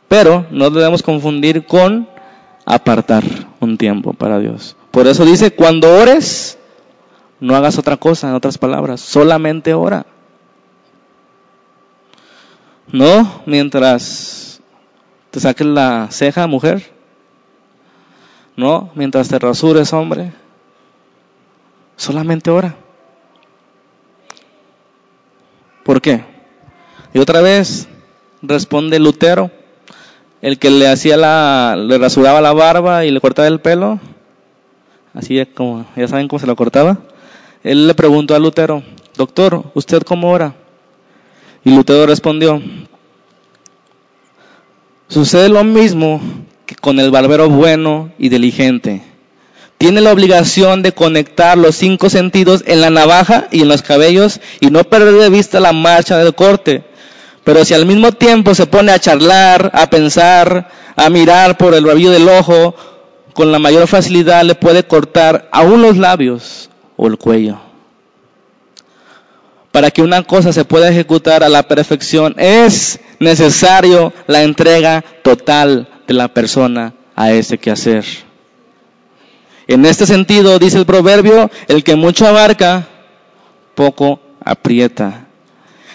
Pero no debemos confundir con apartar un tiempo para Dios. Por eso dice, cuando ores, no hagas otra cosa, en otras palabras, solamente ora. No mientras te saques la ceja, mujer. No mientras te rasures, hombre. Solamente ora. ¿Por qué? Y otra vez responde Lutero, el que le hacía la, le rasuraba la barba y le cortaba el pelo, así como, ya saben cómo se lo cortaba. Él le preguntó a Lutero, doctor, ¿usted cómo ora? Y Lutero respondió, sucede lo mismo que con el barbero bueno y diligente tiene la obligación de conectar los cinco sentidos en la navaja y en los cabellos y no perder de vista la marcha del corte. Pero si al mismo tiempo se pone a charlar, a pensar, a mirar por el rabillo del ojo, con la mayor facilidad le puede cortar aún los labios o el cuello. Para que una cosa se pueda ejecutar a la perfección es necesario la entrega total de la persona a ese quehacer. En este sentido, dice el proverbio, el que mucho abarca, poco aprieta.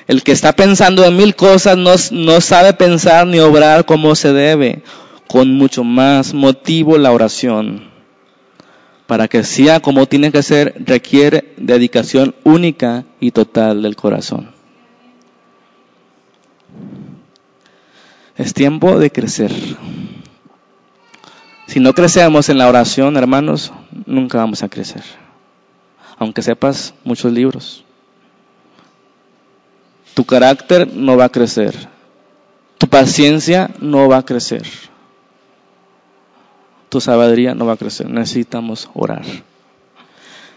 El que está pensando en mil cosas no, no sabe pensar ni obrar como se debe. Con mucho más motivo la oración. Para que sea como tiene que ser, requiere dedicación única y total del corazón. Es tiempo de crecer. Si no crecemos en la oración, hermanos, nunca vamos a crecer. Aunque sepas muchos libros. Tu carácter no va a crecer. Tu paciencia no va a crecer. Tu sabiduría no va a crecer. Necesitamos orar.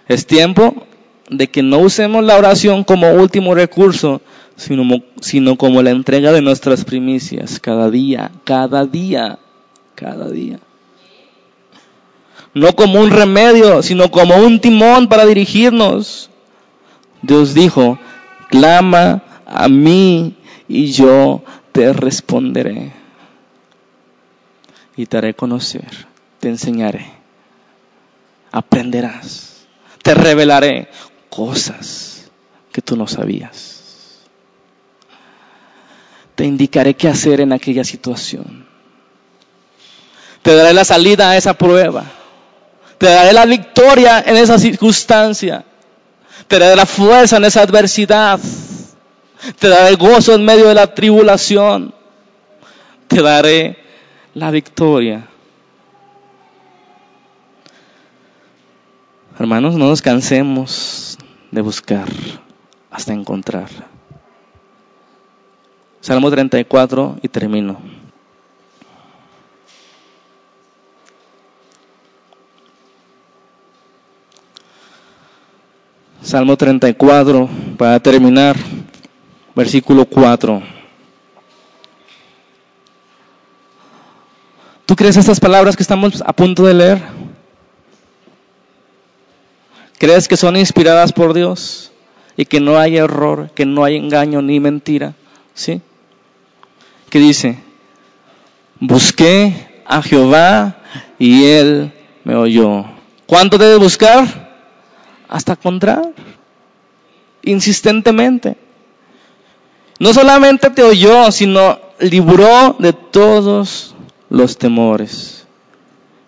Es tiempo de que no usemos la oración como último recurso, sino, sino como la entrega de nuestras primicias cada día, cada día, cada día no como un remedio, sino como un timón para dirigirnos. Dios dijo, clama a mí y yo te responderé. Y te haré conocer, te enseñaré, aprenderás, te revelaré cosas que tú no sabías. Te indicaré qué hacer en aquella situación. Te daré la salida a esa prueba te daré la victoria en esa circunstancia. Te daré la fuerza en esa adversidad. Te daré gozo en medio de la tribulación. Te daré la victoria. Hermanos, no nos cansemos de buscar hasta encontrar. Salmo 34 y termino. Salmo 34, para terminar. Versículo 4. ¿Tú crees estas palabras que estamos a punto de leer? ¿Crees que son inspiradas por Dios y que no hay error, que no hay engaño ni mentira? ¿Sí? ¿Qué dice? Busqué a Jehová y él me oyó. ¿Cuánto debe buscar? Hasta encontrar. Insistentemente. No solamente te oyó, sino libró de todos los temores.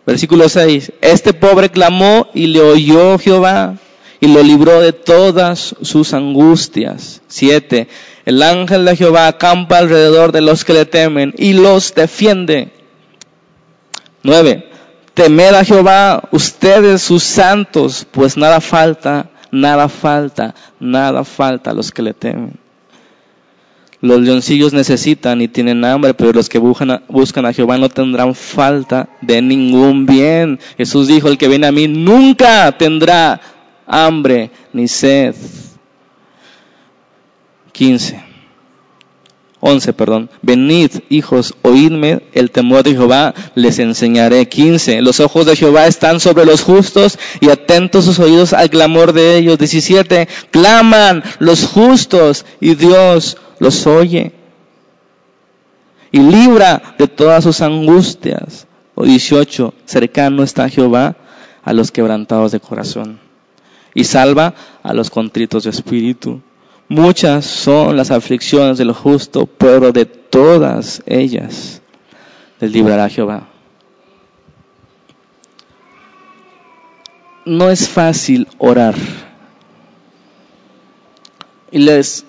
Versículo 6. Este pobre clamó y le oyó Jehová y lo libró de todas sus angustias. 7. El ángel de Jehová acampa alrededor de los que le temen y los defiende. 9. Temed a Jehová ustedes sus santos, pues nada falta, nada falta, nada falta a los que le temen. Los leoncillos necesitan y tienen hambre, pero los que buscan a, buscan a Jehová no tendrán falta de ningún bien. Jesús dijo, el que viene a mí nunca tendrá hambre ni sed. 15. 11, perdón. Venid, hijos, oídme el temor de Jehová, les enseñaré. 15. Los ojos de Jehová están sobre los justos y atentos sus oídos al clamor de ellos. 17. Claman los justos y Dios los oye. Y libra de todas sus angustias. O 18. Cercano está Jehová a los quebrantados de corazón. Y salva a los contritos de espíritu. Muchas son las aflicciones del justo, pero de todas ellas les librará Jehová. No es fácil orar. Y les,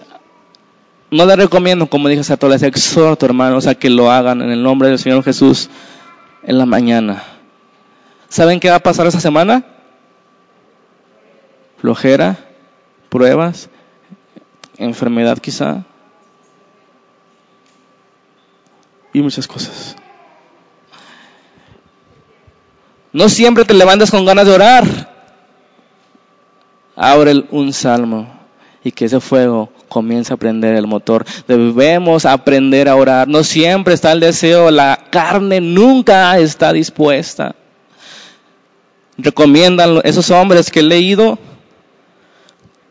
no les recomiendo, como dije a todos, les exhorto, hermanos, a que lo hagan en el nombre del Señor Jesús en la mañana. ¿Saben qué va a pasar esa semana? Flojera, pruebas, enfermedad quizá y muchas cosas. No siempre te levantas con ganas de orar. Abre un salmo y que ese fuego comience a prender el motor. Debemos aprender a orar. No siempre está el deseo, la carne nunca está dispuesta. Recomiendan esos hombres que he leído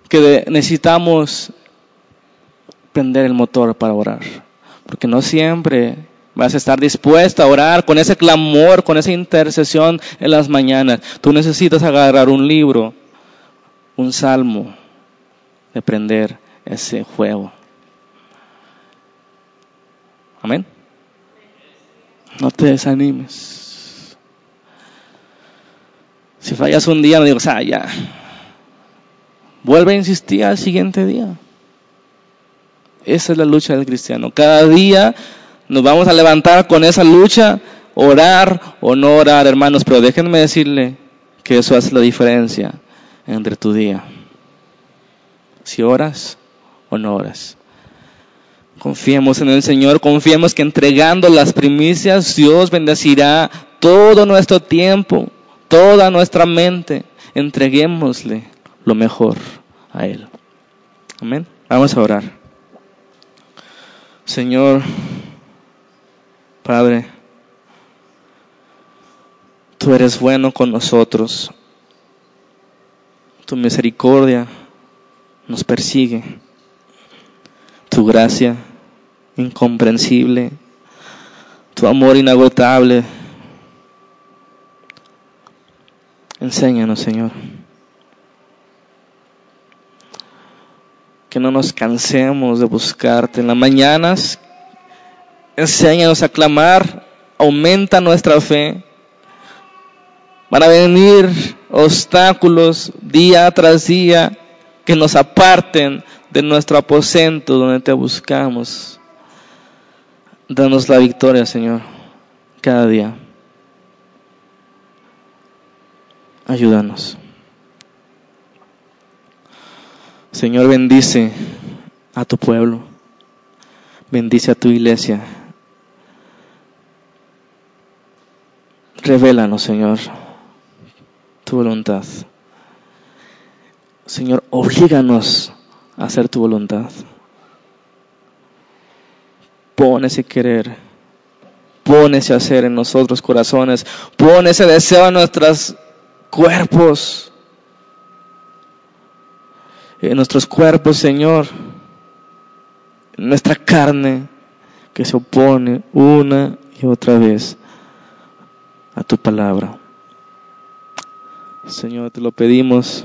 que necesitamos prender el motor para orar. Porque no siempre vas a estar dispuesta a orar con ese clamor, con esa intercesión en las mañanas. Tú necesitas agarrar un libro, un salmo, de prender ese fuego. Amén. No te desanimes. Si fallas un día, no digo, ah, ya. Vuelve a insistir al siguiente día. Esa es la lucha del cristiano. Cada día nos vamos a levantar con esa lucha, orar o no orar, hermanos, pero déjenme decirle que eso hace la diferencia entre tu día. Si oras o no oras. Confiemos en el Señor, confiemos que entregando las primicias Dios bendecirá todo nuestro tiempo, toda nuestra mente. Entreguémosle lo mejor a Él. Amén. Vamos a orar. Señor, Padre, tú eres bueno con nosotros. Tu misericordia nos persigue. Tu gracia incomprensible. Tu amor inagotable. Enséñanos, Señor. que no nos cansemos de buscarte. En las mañanas, enséñanos a clamar, aumenta nuestra fe. Van a venir obstáculos día tras día que nos aparten de nuestro aposento donde te buscamos. Danos la victoria, Señor, cada día. Ayúdanos. Señor, bendice a tu pueblo, bendice a tu iglesia. Revélanos, Señor, tu voluntad. Señor, oblíganos a hacer tu voluntad. pon ese querer, pon ese hacer en nosotros corazones, pon ese deseo en nuestros cuerpos, en nuestros cuerpos, Señor, en nuestra carne que se opone una y otra vez a tu palabra. Señor, te lo pedimos